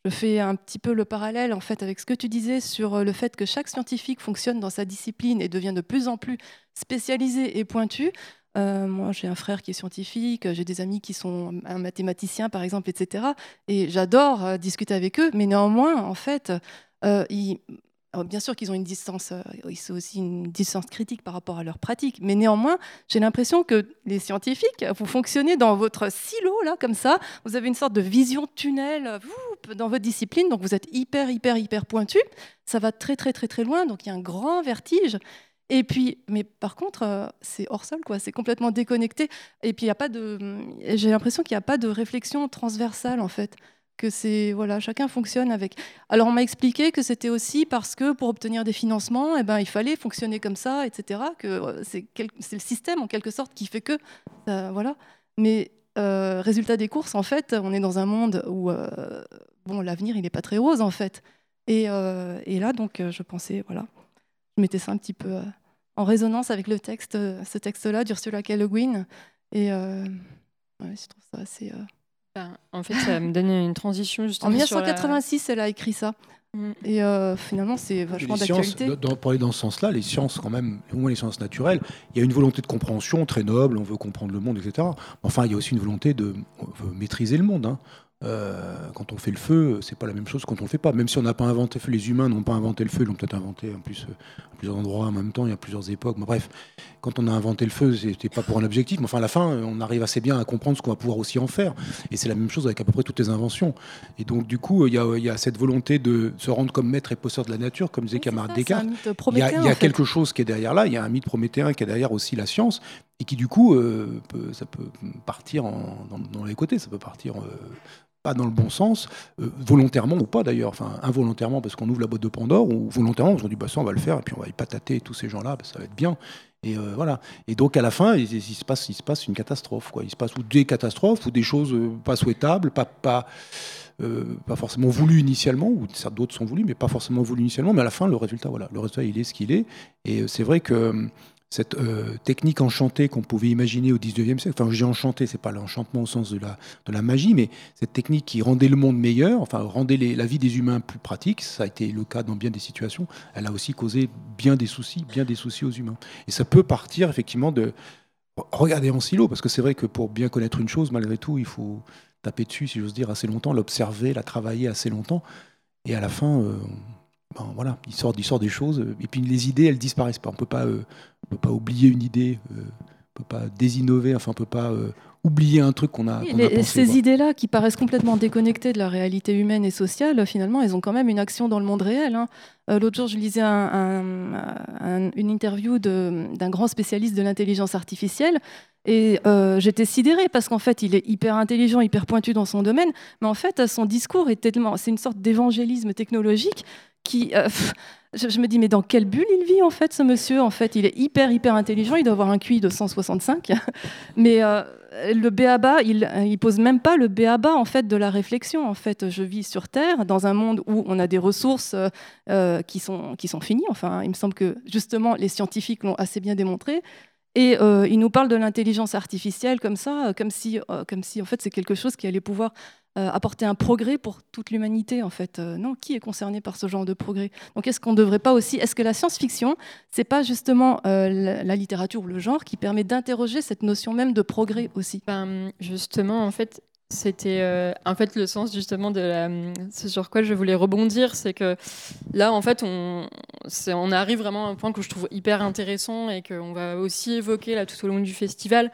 je fais un petit peu le parallèle en fait avec ce que tu disais sur le fait que chaque scientifique fonctionne dans sa discipline et devient de plus en plus spécialisé et pointu. Euh, moi, j'ai un frère qui est scientifique, j'ai des amis qui sont un mathématicien, par exemple, etc. Et j'adore euh, discuter avec eux, mais néanmoins, en fait, euh, ils- bien sûr qu'ils ont une distance, euh, ils ont aussi une distance critique par rapport à leur pratique, mais néanmoins, j'ai l'impression que les scientifiques, vous fonctionnez dans votre silo, là, comme ça, vous avez une sorte de vision tunnel vous, dans votre discipline, donc vous êtes hyper, hyper, hyper pointu, ça va très, très, très, très loin, donc il y a un grand vertige. Et puis, mais par contre, euh, c'est hors sol, quoi. C'est complètement déconnecté. Et puis, il y a pas de. J'ai l'impression qu'il n'y a pas de réflexion transversale, en fait. Que c'est voilà, chacun fonctionne avec. Alors, on m'a expliqué que c'était aussi parce que pour obtenir des financements, eh ben, il fallait fonctionner comme ça, etc. Que euh, c'est le système en quelque sorte qui fait que, euh, voilà. Mais euh, résultat des courses, en fait, on est dans un monde où bon, l'avenir, il n'est pas très rose, en fait. Et, là, donc, je pensais, voilà, je mettais ça un petit peu en résonance avec le texte, ce texte-là d'Ursula K. Le Guin. Et je trouve ça assez, euh, Ben, en fait, ça me donne une transition En justement sur la- 1986, elle a écrit ça. Mm. Et euh, finalement, c'est vachement d'actualité. dans- pour aller dans ce sens-là, les sciences, quand même, au moins les sciences naturelles, il y a une volonté de compréhension très noble, on veut comprendre le monde, etc. Enfin, il y a aussi une volonté de maîtriser le monde. hein. Euh, quand on fait le feu, c'est pas la même chose quand on le fait pas. Même si on n'a pas inventé le feu, les humains n'ont pas inventé le feu, ils l'ont peut-être inventé en plus euh, à plusieurs endroits en même temps, il y a plusieurs époques. Mais bref, quand on a inventé le feu, c'était pas pour un objectif, mais enfin à la fin, on arrive assez bien à comprendre ce qu'on va pouvoir aussi en faire. Et c'est la même chose avec à peu près toutes les inventions. Et donc du coup, il y a, il y a cette volonté de se rendre comme maître et possesseur de la nature, comme disait Oui, ça, Descartes. Il y a, il y a quelque chose qui est derrière là, il y a un mythe prométhéen qui est derrière aussi la science, et qui du coup, euh, peut- ça peut partir en- dans, dans les côtés, ça peut partir euh, dans le bon sens, euh, volontairement ou pas d'ailleurs, enfin involontairement parce qu'on ouvre la boîte de Pandore, ou volontairement parce qu'on dit bah ça on va le faire, et puis on va y patater tous ces gens-là, bah, ça va être bien. Et euh, voilà. Et donc à la fin, il, se passe, il se passe une catastrophe, quoi. Il se passe ou des catastrophes ou des choses euh, pas souhaitables, pas pas pas forcément voulues initialement, ou d'autres sont voulues, mais pas forcément voulues initialement. Mais à la fin, le résultat, voilà, le résultat, il est ce qu'il est. Et c'est vrai que euh, cette euh, technique enchantée qu'on pouvait imaginer au 19e siècle, enfin, j'ai enchanté, c'est pas l'enchantement au sens de la, de la magie, mais cette technique qui rendait le monde meilleur, enfin, rendait la vie des humains plus pratique, ça a été le cas dans bien des situations, elle a aussi causé bien des soucis, bien des soucis aux humains. Et ça peut partir effectivement de regarder en silo, parce que c'est vrai que pour bien connaître une chose, malgré tout, il faut taper dessus, si j'ose dire, assez longtemps, l'observer, la travailler assez longtemps, et à la fin, euh, ben, voilà, il sort, il sort des choses, et puis les idées, elles disparaissent pas. On peut pas, euh, on peut pas oublier une idée, euh, on peut pas désinnover, enfin, on peut pas euh, oublier un truc qu'on a, Oui, qu'on a les- pensé, ces idées-là, qui paraissent complètement déconnectées de la réalité humaine et sociale, finalement, elles ont quand même une action dans le monde réel. hein. Euh, L'autre jour, je lisais un- un- un- une interview d'un grand spécialiste de l'intelligence artificielle. Et euh, j'étais sidérée parce qu'en fait, il est hyper intelligent, hyper pointu dans son domaine. Mais en fait, son discours est tellement. C'est une sorte d'évangélisme technologique euh, *laughs* je, me dis, mais dans quelle bulle il vit, en fait, ce monsieur? En fait, il est hyper, hyper intelligent. Il doit avoir un QI de 165. *laughs* Mais euh, le béaba, il, il pose même pas le béaba en fait de la réflexion. En fait, je vis sur Terre dans un monde où on a des ressources euh, euh, qui sont qui sont finies. Enfin, il me semble que justement les scientifiques l'ont assez bien démontré. Et euh, il nous parle de l'intelligence artificielle comme ça, euh, comme si, euh, comme si en fait c'est quelque chose qui allait pouvoir euh, apporter un progrès pour toute l'humanité. En fait, Euh, non, qui est concerné par ce genre de progrès? Donc, est-ce qu'on ne devrait pas aussi, est-ce que la science-fiction, c'est pas justement euh, la, littérature ou le genre qui permet d'interroger cette notion même de progrès aussi? Ben, justement, en fait, c'était en fait le sens justement de la, ce sur quoi je voulais rebondir, c'est que là, en fait, on arrive vraiment à un point que je trouve hyper intéressant et qu'on va aussi évoquer là tout au long du festival.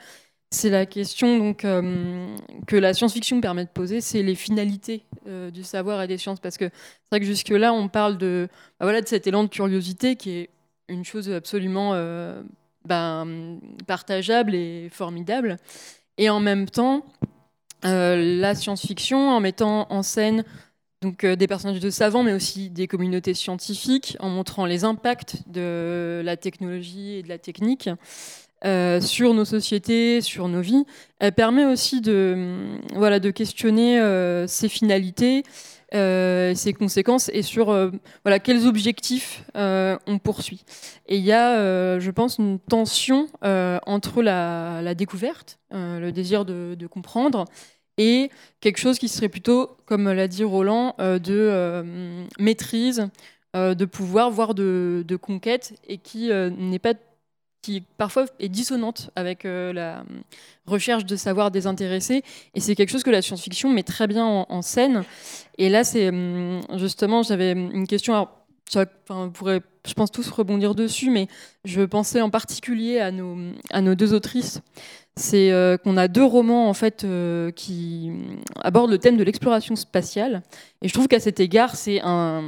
C'est la question donc euh, que la science-fiction permet de poser, c'est les finalités euh, du savoir et des sciences, parce que c'est vrai que jusque là, on parle de, bah voilà, de cet élan de curiosité qui est une chose absolument euh, ben, partageable et formidable. Et en même temps, la science-fiction, en mettant en scène donc, des personnages de savants, mais aussi des communautés scientifiques, en montrant les impacts de la technologie et de la technique euh, sur nos sociétés, sur nos vies, elle permet aussi de, hum, voilà, de questionner euh, ses finalités, euh, ses conséquences et sur voilà, quels objectifs on poursuit. Et il y a, je pense, une tension entre la, découverte, le désir de, comprendre, et quelque chose qui serait plutôt, comme l'a dit Roland, de euh, maîtrise, de pouvoir, voire de, conquête, et qui n'est pas qui parfois est dissonante avec euh, la euh, recherche de savoir désintéressé. Et c'est quelque chose que la science-fiction met très bien en, scène. Et là, c'est hum, justement, j'avais une question. alors, ça, enfin, on pourrait, je pense, tous rebondir dessus, mais je pensais en particulier à nos, à nos deux autrices. C'est euh, qu'on a deux romans en fait euh, qui abordent le thème de l'exploration spatiale. Et je trouve qu'à cet égard, c'est un,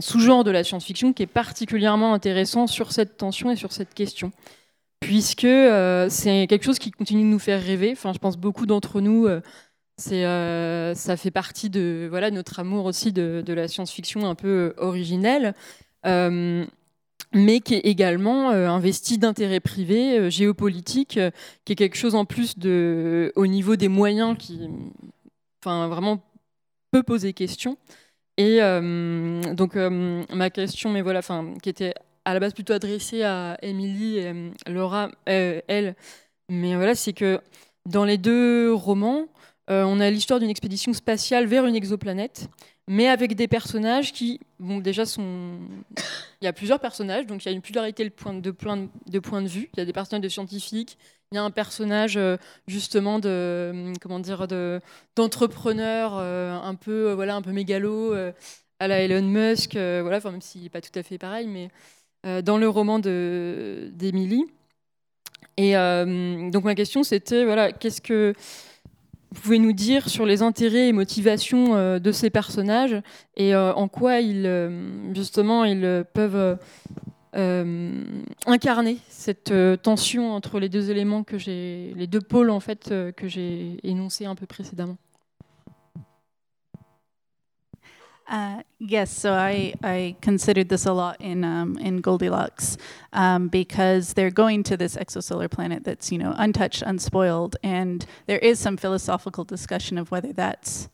sous-genre de la science-fiction qui est particulièrement intéressant sur cette tension et sur cette question. Puisque euh, c'est quelque chose qui continue de nous faire rêver. Enfin, je pense beaucoup d'entre nous, ça fait partie de voilà, notre amour aussi de, la science-fiction un peu originelle. Mais qui est également euh, investi d'intérêts privés, euh, géopolitiques, euh, qui est quelque chose en plus de, au niveau des moyens qui, enfin, vraiment peut poser question. Et donc ma question, mais voilà, enfin, qui était à la base plutôt adressée à Émilie et Laura, elle, mais voilà, c'est que dans les deux romans, on a l'histoire d'une expédition spatiale vers une exoplanète, mais avec des personnages qui, bon, déjà. Il y a plusieurs personnages, donc il y a une pluralité de points de, vue. Il y a des personnages de scientifiques, il y a un personnage justement de comment dire d'entrepreneur un peu voilà un peu mégalo à la Elon Musk, voilà, même s'il n'est pas tout à fait pareil, mais dans le roman d'Emily. Et euh, donc ma question c'était voilà, qu'est-ce que vous pouvez nous dire sur les intérêts et motivations euh, de ces personnages et euh, en quoi ils justement ils peuvent incarner cette tension entre les deux éléments que j'ai, les deux pôles en fait que j'ai énoncés un peu précédemment. Uh, yes, so I, I considered this a lot in um, in Goldilocks um, because they're going to this exosolar planet that's you know untouched, unspoiled, and there is some philosophical discussion of whether that's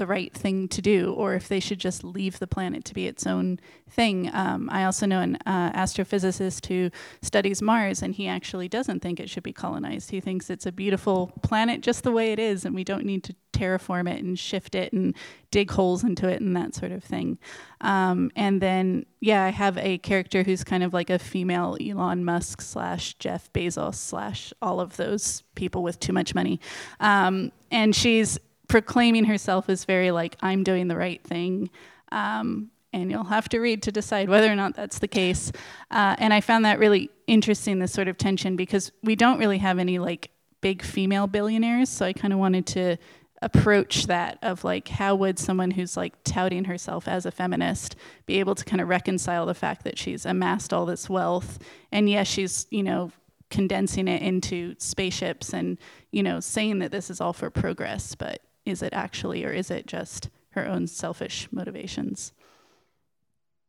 the right thing to do or if they should just leave the planet to be its own thing. Um, I also know an uh, astrophysicist who studies Mars, and he actually doesn't think it should be colonized. He thinks it's a beautiful planet just the way it is, and we don't need to terraform it and shift it and dig holes into it and that sort of thing. Um, and then, yeah, I have a character who's kind of like a female Elon Musk slash Jeff Bezos slash all of those people with too much money. Um, and she's proclaiming herself as very like I'm doing the right thing. Um, and you'll have to read to decide whether or not that's the case. Uh, and I found that really interesting, this sort of tension, because we don't really have any like big female billionaires. So I kind of wanted to approach that of like how would someone who's like touting herself as a feminist be able to kind of reconcile the fact that she's amassed all this wealth and yes she's you know condensing it into spaceships and you know saying that this is all for progress but is it actually, or is it just her own selfish motivations?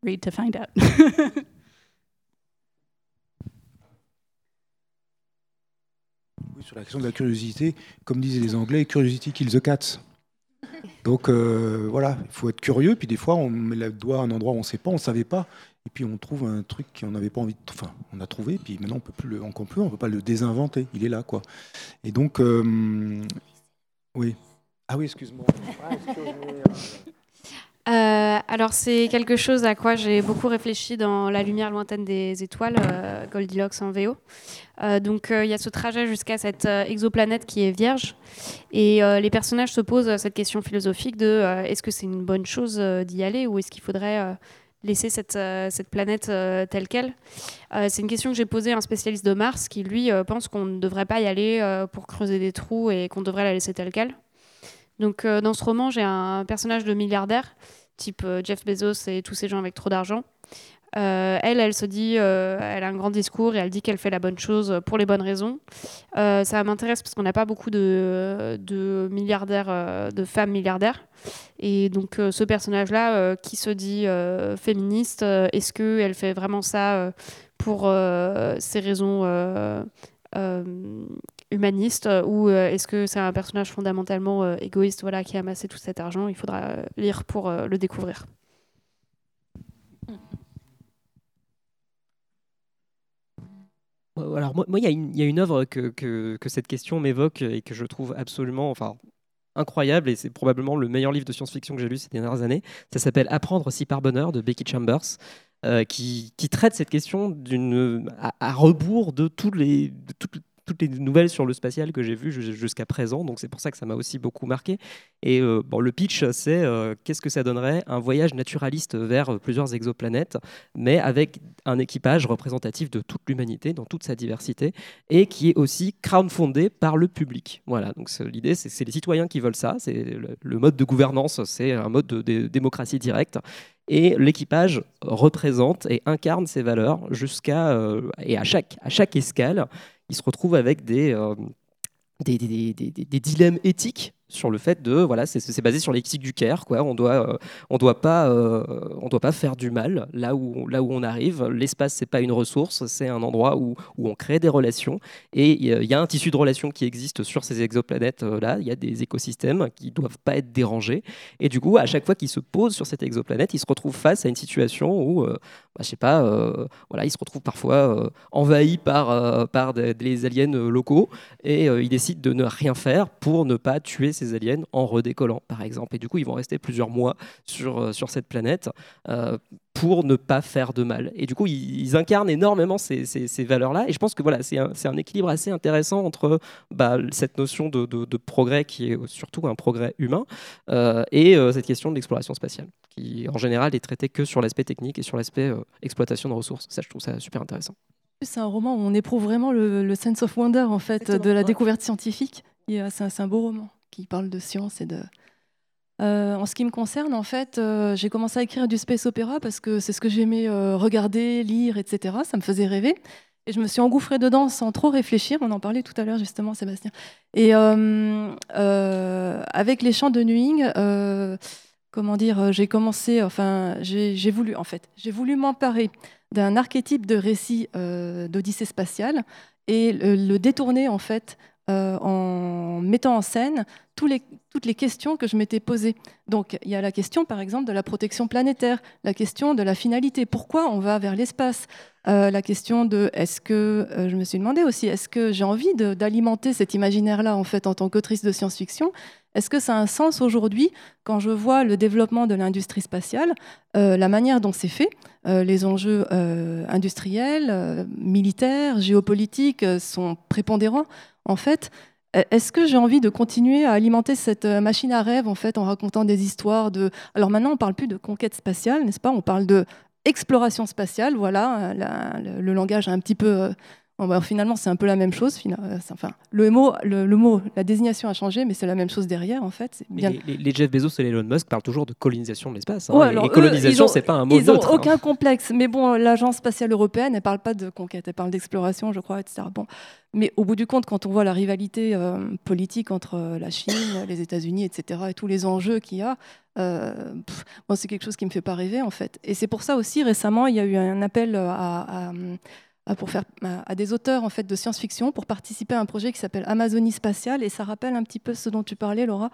Read to find out. *laughs* oui, sur la question de la curiosité, comme disaient les Anglais, curiosity kills the cat. Donc euh, voilà, il faut être curieux, puis des fois on met le doigt à un endroit où on ne sait pas, on ne savait pas, et puis on trouve un truc qu'on n'avait pas envie de... Enfin, on a trouvé, puis maintenant on peut plus le, on peut, on peut pas le désinventer, il est là, quoi. Et donc, euh, oui, ah oui, excuse-moi. Euh, alors c'est quelque chose à quoi j'ai beaucoup réfléchi dans La lumière lointaine des étoiles, euh, Goldilocks en VO. Euh, donc il y a ce trajet jusqu'à cette exoplanète qui est vierge et les personnages se posent cette question philosophique de est-ce que c'est une bonne chose d'y aller ou est-ce qu'il faudrait laisser cette, cette planète telle qu'elle? C'est une question que j'ai posée à un spécialiste de Mars qui lui pense qu'on ne devrait pas y aller pour creuser des trous et qu'on devrait la laisser telle qu'elle. Donc euh, dans ce roman, j'ai un personnage de milliardaire, type euh, Jeff Bezos et tous ces gens avec trop d'argent. Euh, elle, elle se dit, elle a un grand discours et elle dit qu'elle fait la bonne chose pour les bonnes raisons. ça m'intéresse parce qu'on n'a pas beaucoup de, milliardaires, de femmes milliardaires. Et donc ce personnage-là, qui se dit féministe, est-ce qu'elle fait vraiment ça pour ces raisons humaniste euh, ou euh, est-ce que c'est un personnage fondamentalement euh, égoïste voilà, qui a amassé tout cet argent Il faudra lire pour le découvrir. Alors moi, il y, a une œuvre que, que, cette question m'évoque et que je trouve absolument, enfin, incroyable et c'est probablement le meilleur livre de science-fiction que j'ai lu ces dernières années. Ça s'appelle Apprendre si par bonheur de Becky Chambers. qui, qui, traite cette question à, rebours de tous les, toutes les nouvelles sur le spatial que j'ai vues jusqu'à présent. Donc c'est pour ça que ça m'a aussi beaucoup marqué. Et euh, bon, le pitch, c'est euh, qu'est-ce que ça donnerait un voyage naturaliste vers euh, plusieurs exoplanètes, mais avec un équipage représentatif de toute l'humanité dans toute sa diversité et qui est aussi crowdfundé par le public. Voilà. Donc l'idée, c'est les citoyens qui veulent ça. C'est le, mode de gouvernance, c'est un mode de, démocratie directe et l'équipage représente et incarne ces valeurs jusqu'à et à chaque à chaque escale il se retrouve avec des, euh, des, des, dilemmes éthiques sur le fait de voilà c'est basé sur l'éthique du Caire quoi. On doit euh, on doit pas euh, on doit pas faire du mal là où là où on arrive. L'espace c'est pas une ressource c'est un endroit où, où on crée des relations. Et il y a un tissu de relations qui existe sur ces exoplanètes euh, là. Il y a des écosystèmes qui doivent pas être dérangés. Et du coup à chaque fois qu'il se pose sur cette exoplanète il se retrouve face à une situation où bah, je sais pas voilà il se retrouve parfois envahi par par des, aliens locaux. Et il décide de ne rien faire pour ne pas tuer ces aliens en redécollant, par exemple. Et du coup, ils vont rester plusieurs mois sur, sur cette planète pour ne pas faire de mal. Et du coup, ils, incarnent énormément ces, ces, valeurs-là. Et je pense que voilà, c'est un, un, équilibre assez intéressant entre bah, cette notion de, de, progrès qui est surtout un progrès humain et cette question de l'exploration spatiale, qui en général est traitée que sur l'aspect technique et sur l'aspect exploitation de ressources. Ça, je trouve ça super intéressant. C'est un roman où on éprouve vraiment le, sense of wonder en fait de la découverte scientifique. C'est un, beau roman qui parle de science et de. Euh, en ce qui me concerne, en fait, euh, j'ai commencé à écrire du space opéra parce que c'est ce que j'aimais euh, regarder, lire, etc. Ça me faisait rêver. Et je me suis engouffrée dedans sans trop réfléchir. On en parlait tout à l'heure, justement, Sébastien. Et avec les chants de Nuing, comment dire, j'ai commencé, enfin, j'ai voulu, en fait, j'ai voulu m'emparer d'un archétype de récit d'Odyssée spatiale et le, détourner en fait euh, en mettant en scène toutes les questions que je m'étais posées. Donc il y a la question par exemple de la protection planétaire, la question de la finalité, pourquoi on va vers l'espace, euh, la question de est-ce que, je me suis demandé aussi, est-ce que j'ai envie d'alimenter cet imaginaire-là en fait en tant qu'autrice de science-fiction? Est-ce que ça a un sens aujourd'hui quand je vois le développement de l'industrie spatiale, euh, la manière dont c'est fait, euh, les enjeux euh, industriels, militaires, géopolitiques sont prépondérants en fait? Est-ce que j'ai envie de continuer à alimenter cette machine à rêve en fait en racontant des histoires de alors maintenant on parle plus de conquête spatiale n'est-ce pas? On parle de exploration spatiale voilà le, langage a un petit peu bah, finalement, c'est un peu la même chose. Euh, enfin, le mot, le, mot, la désignation a changé, mais c'est la même chose derrière, en fait. Bien... Les, Jeff Bezos et Elon Musk parlent toujours de colonisation de l'espace. Hein, et, colonisation, c'est pas un mot Ils n'ont aucun complexe. Mais bon, l'agence spatiale européenne, elle parle pas de conquête, elle parle d'exploration, je crois, etc. Bon, mais au bout du compte, quand on voit la rivalité euh, politique entre euh, la Chine, les États-Unis, etc., et tous les enjeux qu'il y a, c'est quelque chose qui me fait pas rêver, en fait. Et c'est pour ça aussi, récemment, il y a eu un appel à pour faire à des auteurs en fait de science-fiction pour participer à un projet qui s'appelle Amazonie spatiale et ça rappelle un petit peu ce dont tu parlais Laura.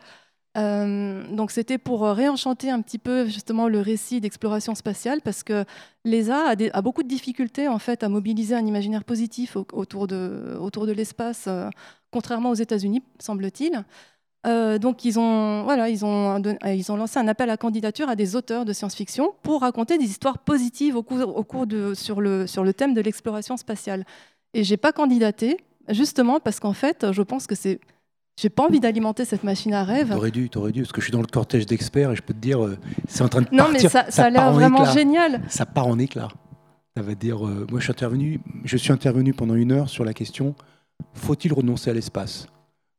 Euh, donc c'était pour réenchanter un petit peu justement le récit d'exploration spatiale parce que l'ESA a, beaucoup de difficultés en fait à mobiliser un imaginaire positif autour de, autour de l'espace, euh, contrairement aux États-Unis semble-t-il. Euh, donc ils ont, voilà, ils, ont, ils ont lancé un appel à candidature à des auteurs de science-fiction pour raconter des histoires positives au cours, au cours de, sur, le, sur le thème de l'exploration spatiale. Et j'ai pas candidaté, justement parce qu'en fait, je pense que c'est... J'ai pas envie d'alimenter cette machine à rêve. T'aurais dû, t'aurais dû, parce que je suis dans le cortège d'experts et je peux te dire, euh, c'est en train de non, partir. Non, mais ça, ça, a l'air vraiment génial. Ça part en éclat. Ça veut dire, euh, moi je suis intervenu, je suis intervenu pendant une heure sur la question faut-il renoncer à l'espace?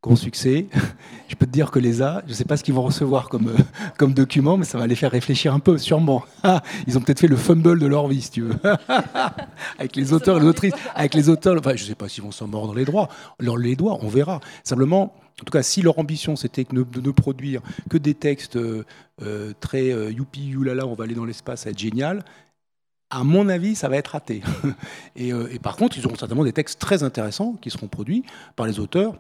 Grand succès. *laughs* Je peux te dire que les A, je ne sais pas ce qu'ils vont recevoir comme, euh, comme document, mais ça va les faire réfléchir un peu, sûrement. Ah, *laughs* ils ont peut-être fait le fumble de leur vie, si tu veux. *laughs* avec les auteurs et les autrices. Avec les auteurs, enfin, je ne sais pas s'ils vont s'en mordre les doigts. les doigts, on verra. Simplement, en tout cas, si leur ambition c'était de ne produire que des textes euh, euh, très youpi, youlala, on va aller dans l'espace, ça va être génial, à mon avis, ça va être raté. et, et, par contre, ils auront certainement des textes très intéressants qui seront produits par les auteurs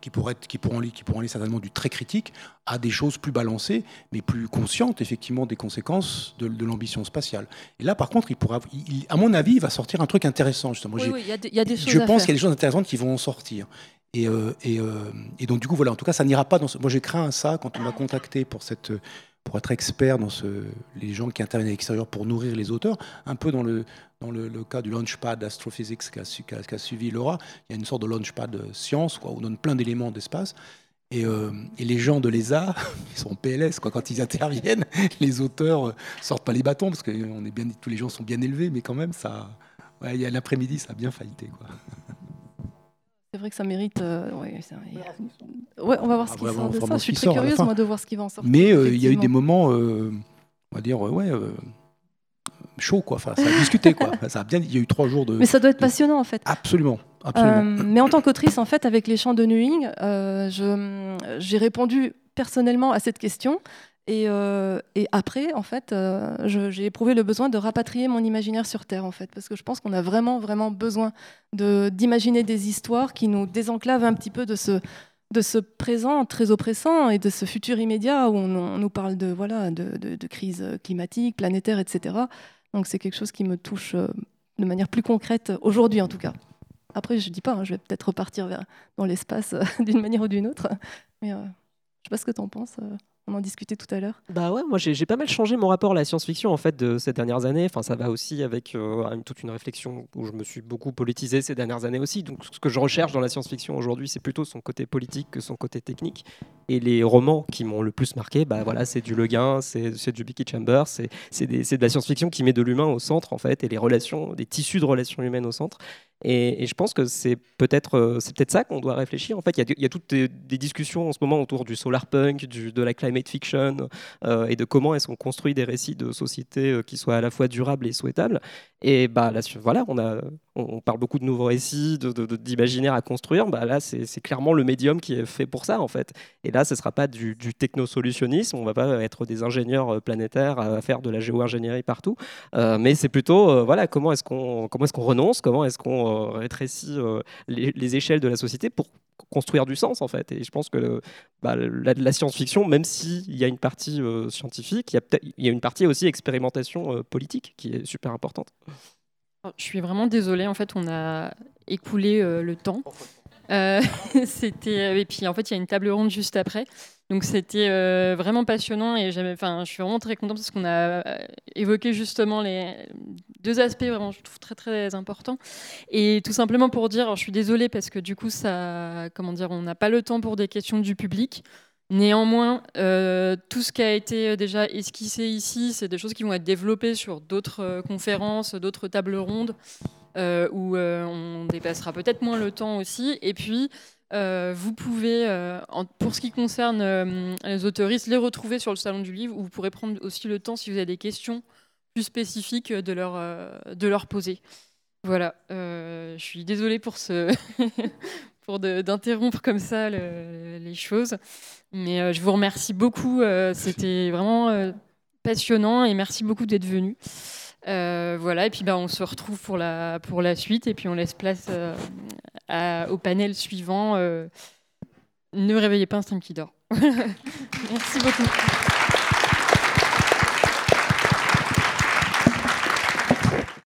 qui, pourraient être, qui, pourront, qui pourront aller certainement du très critique à des choses plus balancées, mais plus conscientes effectivement des conséquences de, l'ambition spatiale. Et là, par contre, il pourra, à mon avis, il va sortir un truc intéressant justement. Oui, y, a des choses. Je pense qu'il y a des choses intéressantes qui vont en sortir. Et, euh, et, euh, et, donc du coup, voilà, en tout cas, ça n'ira pas dans ce... Moi, j'ai craint ça quand on m'a contacté pour cette pour être expert dans ce, les gens qui interviennent à l'extérieur pour nourrir les auteurs, un peu dans le, dans le, cas du Launchpad Astrophysics qu'a a, suivi Laura, il y a une sorte de Launchpad science, quoi, où on donne plein d'éléments d'espace. Et, euh, et, les gens de l'ESA, *laughs* ils sont PLS, quoi. quand ils interviennent, *laughs* les auteurs sortent pas les bâtons, parce que on est bien, tous les gens sont bien élevés, mais quand même, ça, ouais, l'après-midi, ça a bien faillité. Quoi. *laughs* C'est vrai que ça mérite. Euh, ouais, on va voir ce ah, qui sort de ça. Je suis très curieuse, moi, de voir ce qui va en sortir. Mais euh, il y a eu des moments, on va dire, ouais chaud, quoi. Enfin, ça a discuté, quoi. *laughs* Ça a bien, il y a eu trois jours de. Mais ça doit être passionnant, en fait. Absolument. absolument. Euh, mais en tant qu'autrice, en fait, avec les chants de Nuing, euh, j'ai répondu personnellement à cette question. Et, euh, et après, en fait, j'ai éprouvé le besoin de rapatrier mon imaginaire sur Terre, en fait, parce que je pense qu'on a vraiment, vraiment besoin d'imaginer des histoires qui nous désenclavent un petit peu de ce, de ce présent très oppressant et de ce futur immédiat où on, nous parle de, voilà, de, de, de, crise climatique, planétaire, etc. Donc c'est quelque chose qui me touche euh, de manière plus concrète aujourd'hui en tout cas. Après, je ne dis pas, hein, je vais peut-être repartir vers, dans l'espace euh, *laughs* d'une manière ou d'une autre, mais euh, sais pas ce que tu en penses. On en discutait tout à l'heure. Bah ouais, moi j'ai pas mal changé mon rapport à la science-fiction en fait de ces dernières années. Enfin, ça va aussi avec euh, toute une réflexion où je me suis beaucoup politisé ces dernières années aussi. Donc ce que je recherche dans la science-fiction aujourd'hui, c'est plutôt son côté politique que son côté technique. Et les romans qui m'ont le plus marqué, bah voilà, c'est du Le Guin, c'est du Becky Chambers, c'est de la science-fiction qui met de l'humain au centre en fait et les relations, des tissus de relations humaines au centre. Et, je pense que c'est peut-être euh, peut-être ça qu'on doit réfléchir. En fait, il y, a, toutes des, discussions en ce moment autour du solar punk, du, de la climate fiction euh, et de comment est-ce qu'on construit des récits de société euh, qui soient à la fois durables et souhaitables. Et bah là, voilà, on a on, parle beaucoup de nouveaux récits, d'imaginaire à construire. Bah là, c'est clairement le médium qui est fait pour ça, en fait. Et là, ce ne sera pas du, technosolutionnisme. On ne va pas être des ingénieurs planétaires à faire de la géo-ingénierie partout. Mais c'est plutôt, voilà, comment est-ce qu'on est qu'on renonce, comment est-ce qu'on rétrécit les, échelles de la société pour construire du sens en fait. Et je pense que bah, la, science-fiction, même s'il y a une partie scientifique, il y, il y, a une partie aussi expérimentation politique qui est super importante. Je suis vraiment désolée, en fait, on a écoulé euh, le temps. Euh, *laughs* c'était et puis en fait il y a une table ronde juste après donc c'était euh, vraiment passionnant et je suis vraiment très contente parce qu'on a évoqué justement les deux aspects vraiment je trouve très très importants et tout simplement pour dire je suis désolée parce que du coup ça comment dire on n'a pas le temps pour des questions du public Néanmoins, euh, tout ce qui a été euh, déjà esquissé ici, c'est des choses qui vont être développées sur d'autres euh, conférences, d'autres tables rondes, où on dépassera peut-être moins le temps aussi. Et puis, vous pouvez, pour ce qui concerne les autoristes, les retrouver sur le salon du livre, où vous pourrez prendre aussi le temps, si vous avez des questions plus spécifiques, de leur, de leur poser. Voilà, je suis désolée pour ce, *laughs* pour d'interrompre comme ça les choses. Mais euh, je vous remercie beaucoup. Euh, c'était vraiment euh, passionnant et merci beaucoup d'être venu. voilà, et puis bah, on se retrouve pour la, pour la suite et puis on laisse place au panel suivant. ne réveillez pas un stream qui dort. *laughs* merci beaucoup.